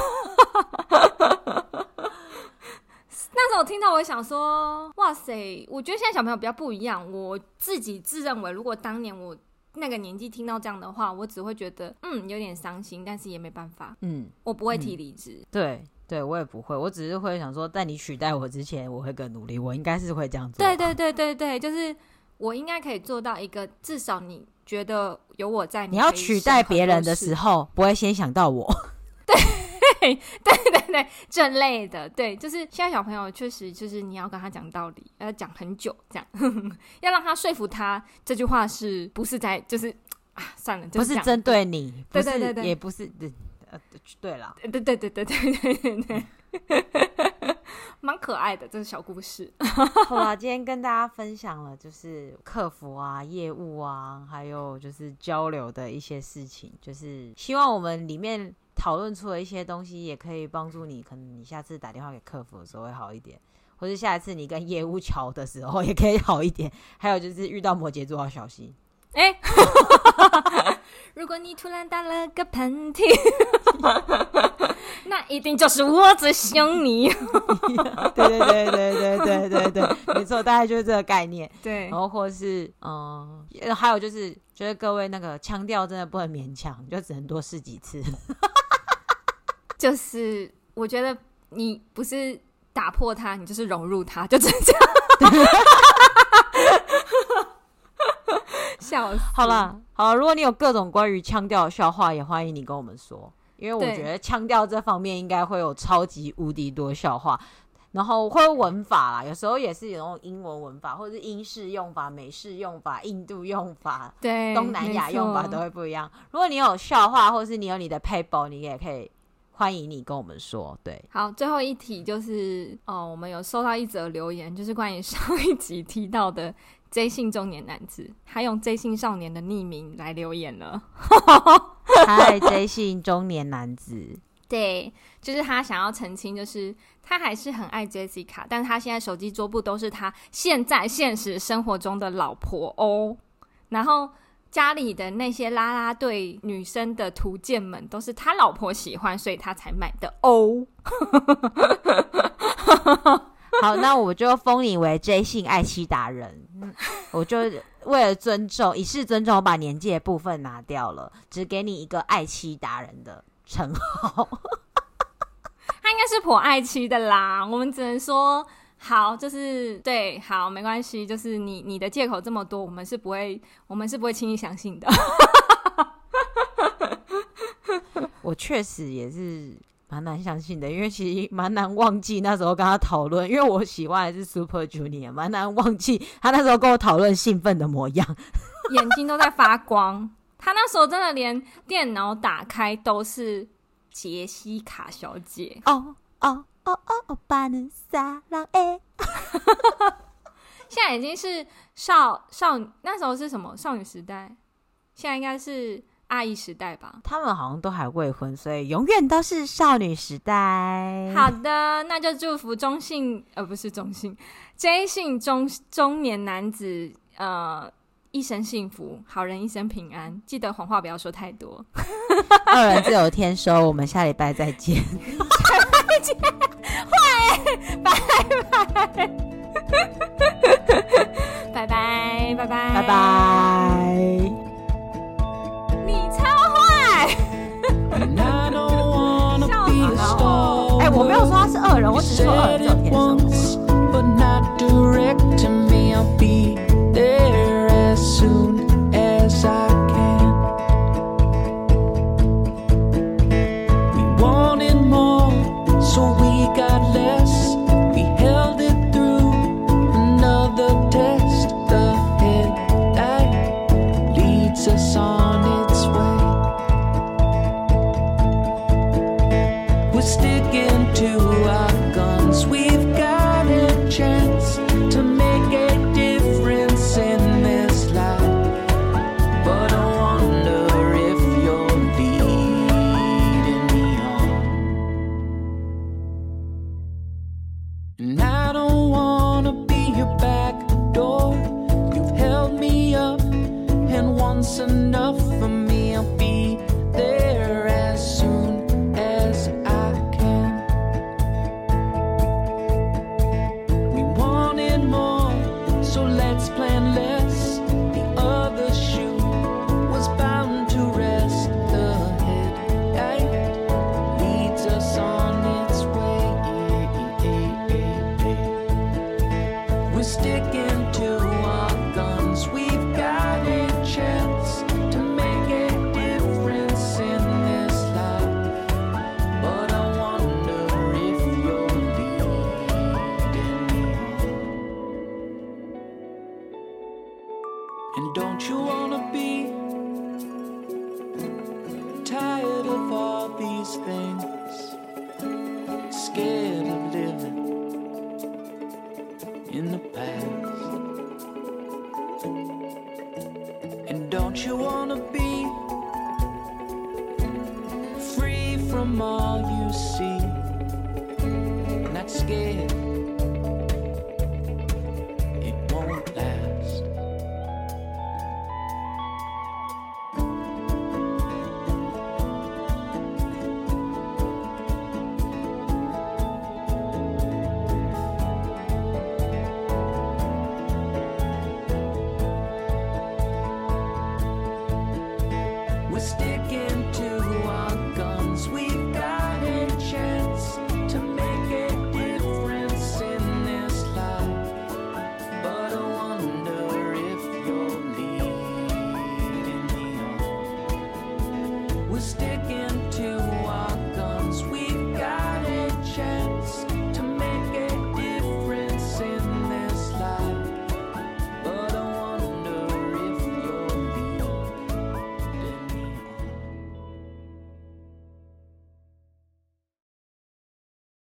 那时候我听到，我想说，哇塞！我觉得现在小朋友比较不一样。我自己自认为，如果当年我那个年纪听到这样的话，我只会觉得，嗯，有点伤心，但是也没办法，嗯，我不会提离职。对，对我也不会，我只是会想说，在你取代我之前，我会更努力。我应该是会这样做。对，对，对，对，对，就是我应该可以做到一个，至少你觉得有我在，你要取代别人的时候，不会先想到我。对。对对对对，这类的，对，就是现在小朋友确实就是你要跟他讲道理，要讲很久，这样呵呵 要让他说服他这句话是不是在就是啊，算了，不是针对你，对对对对，也不是对呃对了，对对对对对对对对，蛮可爱的，这是小故事。好了，今天跟大家分享了就是客服啊、业务啊，还有就是交流的一些事情，就是希望我们里面。讨论出了一些东西，也可以帮助你。可能你下次打电话给客服的时候会好一点，或者下一次你跟业务桥的时候也可以好一点。还有就是遇到摩羯座要小心。哎、欸，如果你突然打了个喷嚏，那一定就是我在想你。对对对对对对对对，没错，大概就是这个概念。对，然后或是嗯，还有就是，觉得各位那个腔调真的不能勉强，就只能多试几次。就是我觉得你不是打破它，你就是融入它，就这样。笑死！好了，好，如果你有各种关于腔调的笑话，也欢迎你跟我们说，因为我觉得腔调这方面应该会有超级无敌多笑话。然后会文法啦，有时候也是有那种英文文法，或者是英式用法、美式用法、印度用法、对东南亚用法都会不一样。如果你有笑话，或是你有你的 paper，你也可以。欢迎你跟我们说，对，好，最后一题就是哦，我们有收到一则留言，就是关于上一集提到的 J 姓中年男子，他用 J 姓少年的匿名来留言了。嗨，J 姓中年男子，对，就是他想要澄清，就是他还是很爱 Jessica，但是他现在手机桌布都是他现在现实生活中的老婆哦，然后。家里的那些啦啦队女生的图鉴们都是他老婆喜欢，所以他才买的哦。好，那我就封你为 J 姓爱妻达人。我就为了尊重，以示尊重，我把年纪的部分拿掉了，只给你一个爱妻达人的称号。他应该是颇爱妻的啦，我们只能说。好，就是对，好，没关系，就是你你的借口这么多，我们是不会，我们是不会轻易相信的。我确实也是蛮难相信的，因为其实蛮难忘记那时候跟他讨论，因为我喜欢的是 Super Junior，蛮难忘记他那时候跟我讨论兴奋的模样，眼睛都在发光。他那时候真的连电脑打开都是杰西卡小姐哦哦。哦哦哦，巴努撒浪哎！现在已经是少少，那时候是什么少女时代？现在应该是阿姨时代吧？他们好像都还未婚，所以永远都是少女时代。好的，那就祝福中性呃，不是中性，J 姓中中年男子呃一生幸福，好人一生平安。记得谎话不要说太多。二人自有天收，我们下礼拜再见。再见，坏，拜拜，拜拜，拜拜，拜拜，我没有说他是恶人，我只是说恶人只有天收。let's plan left.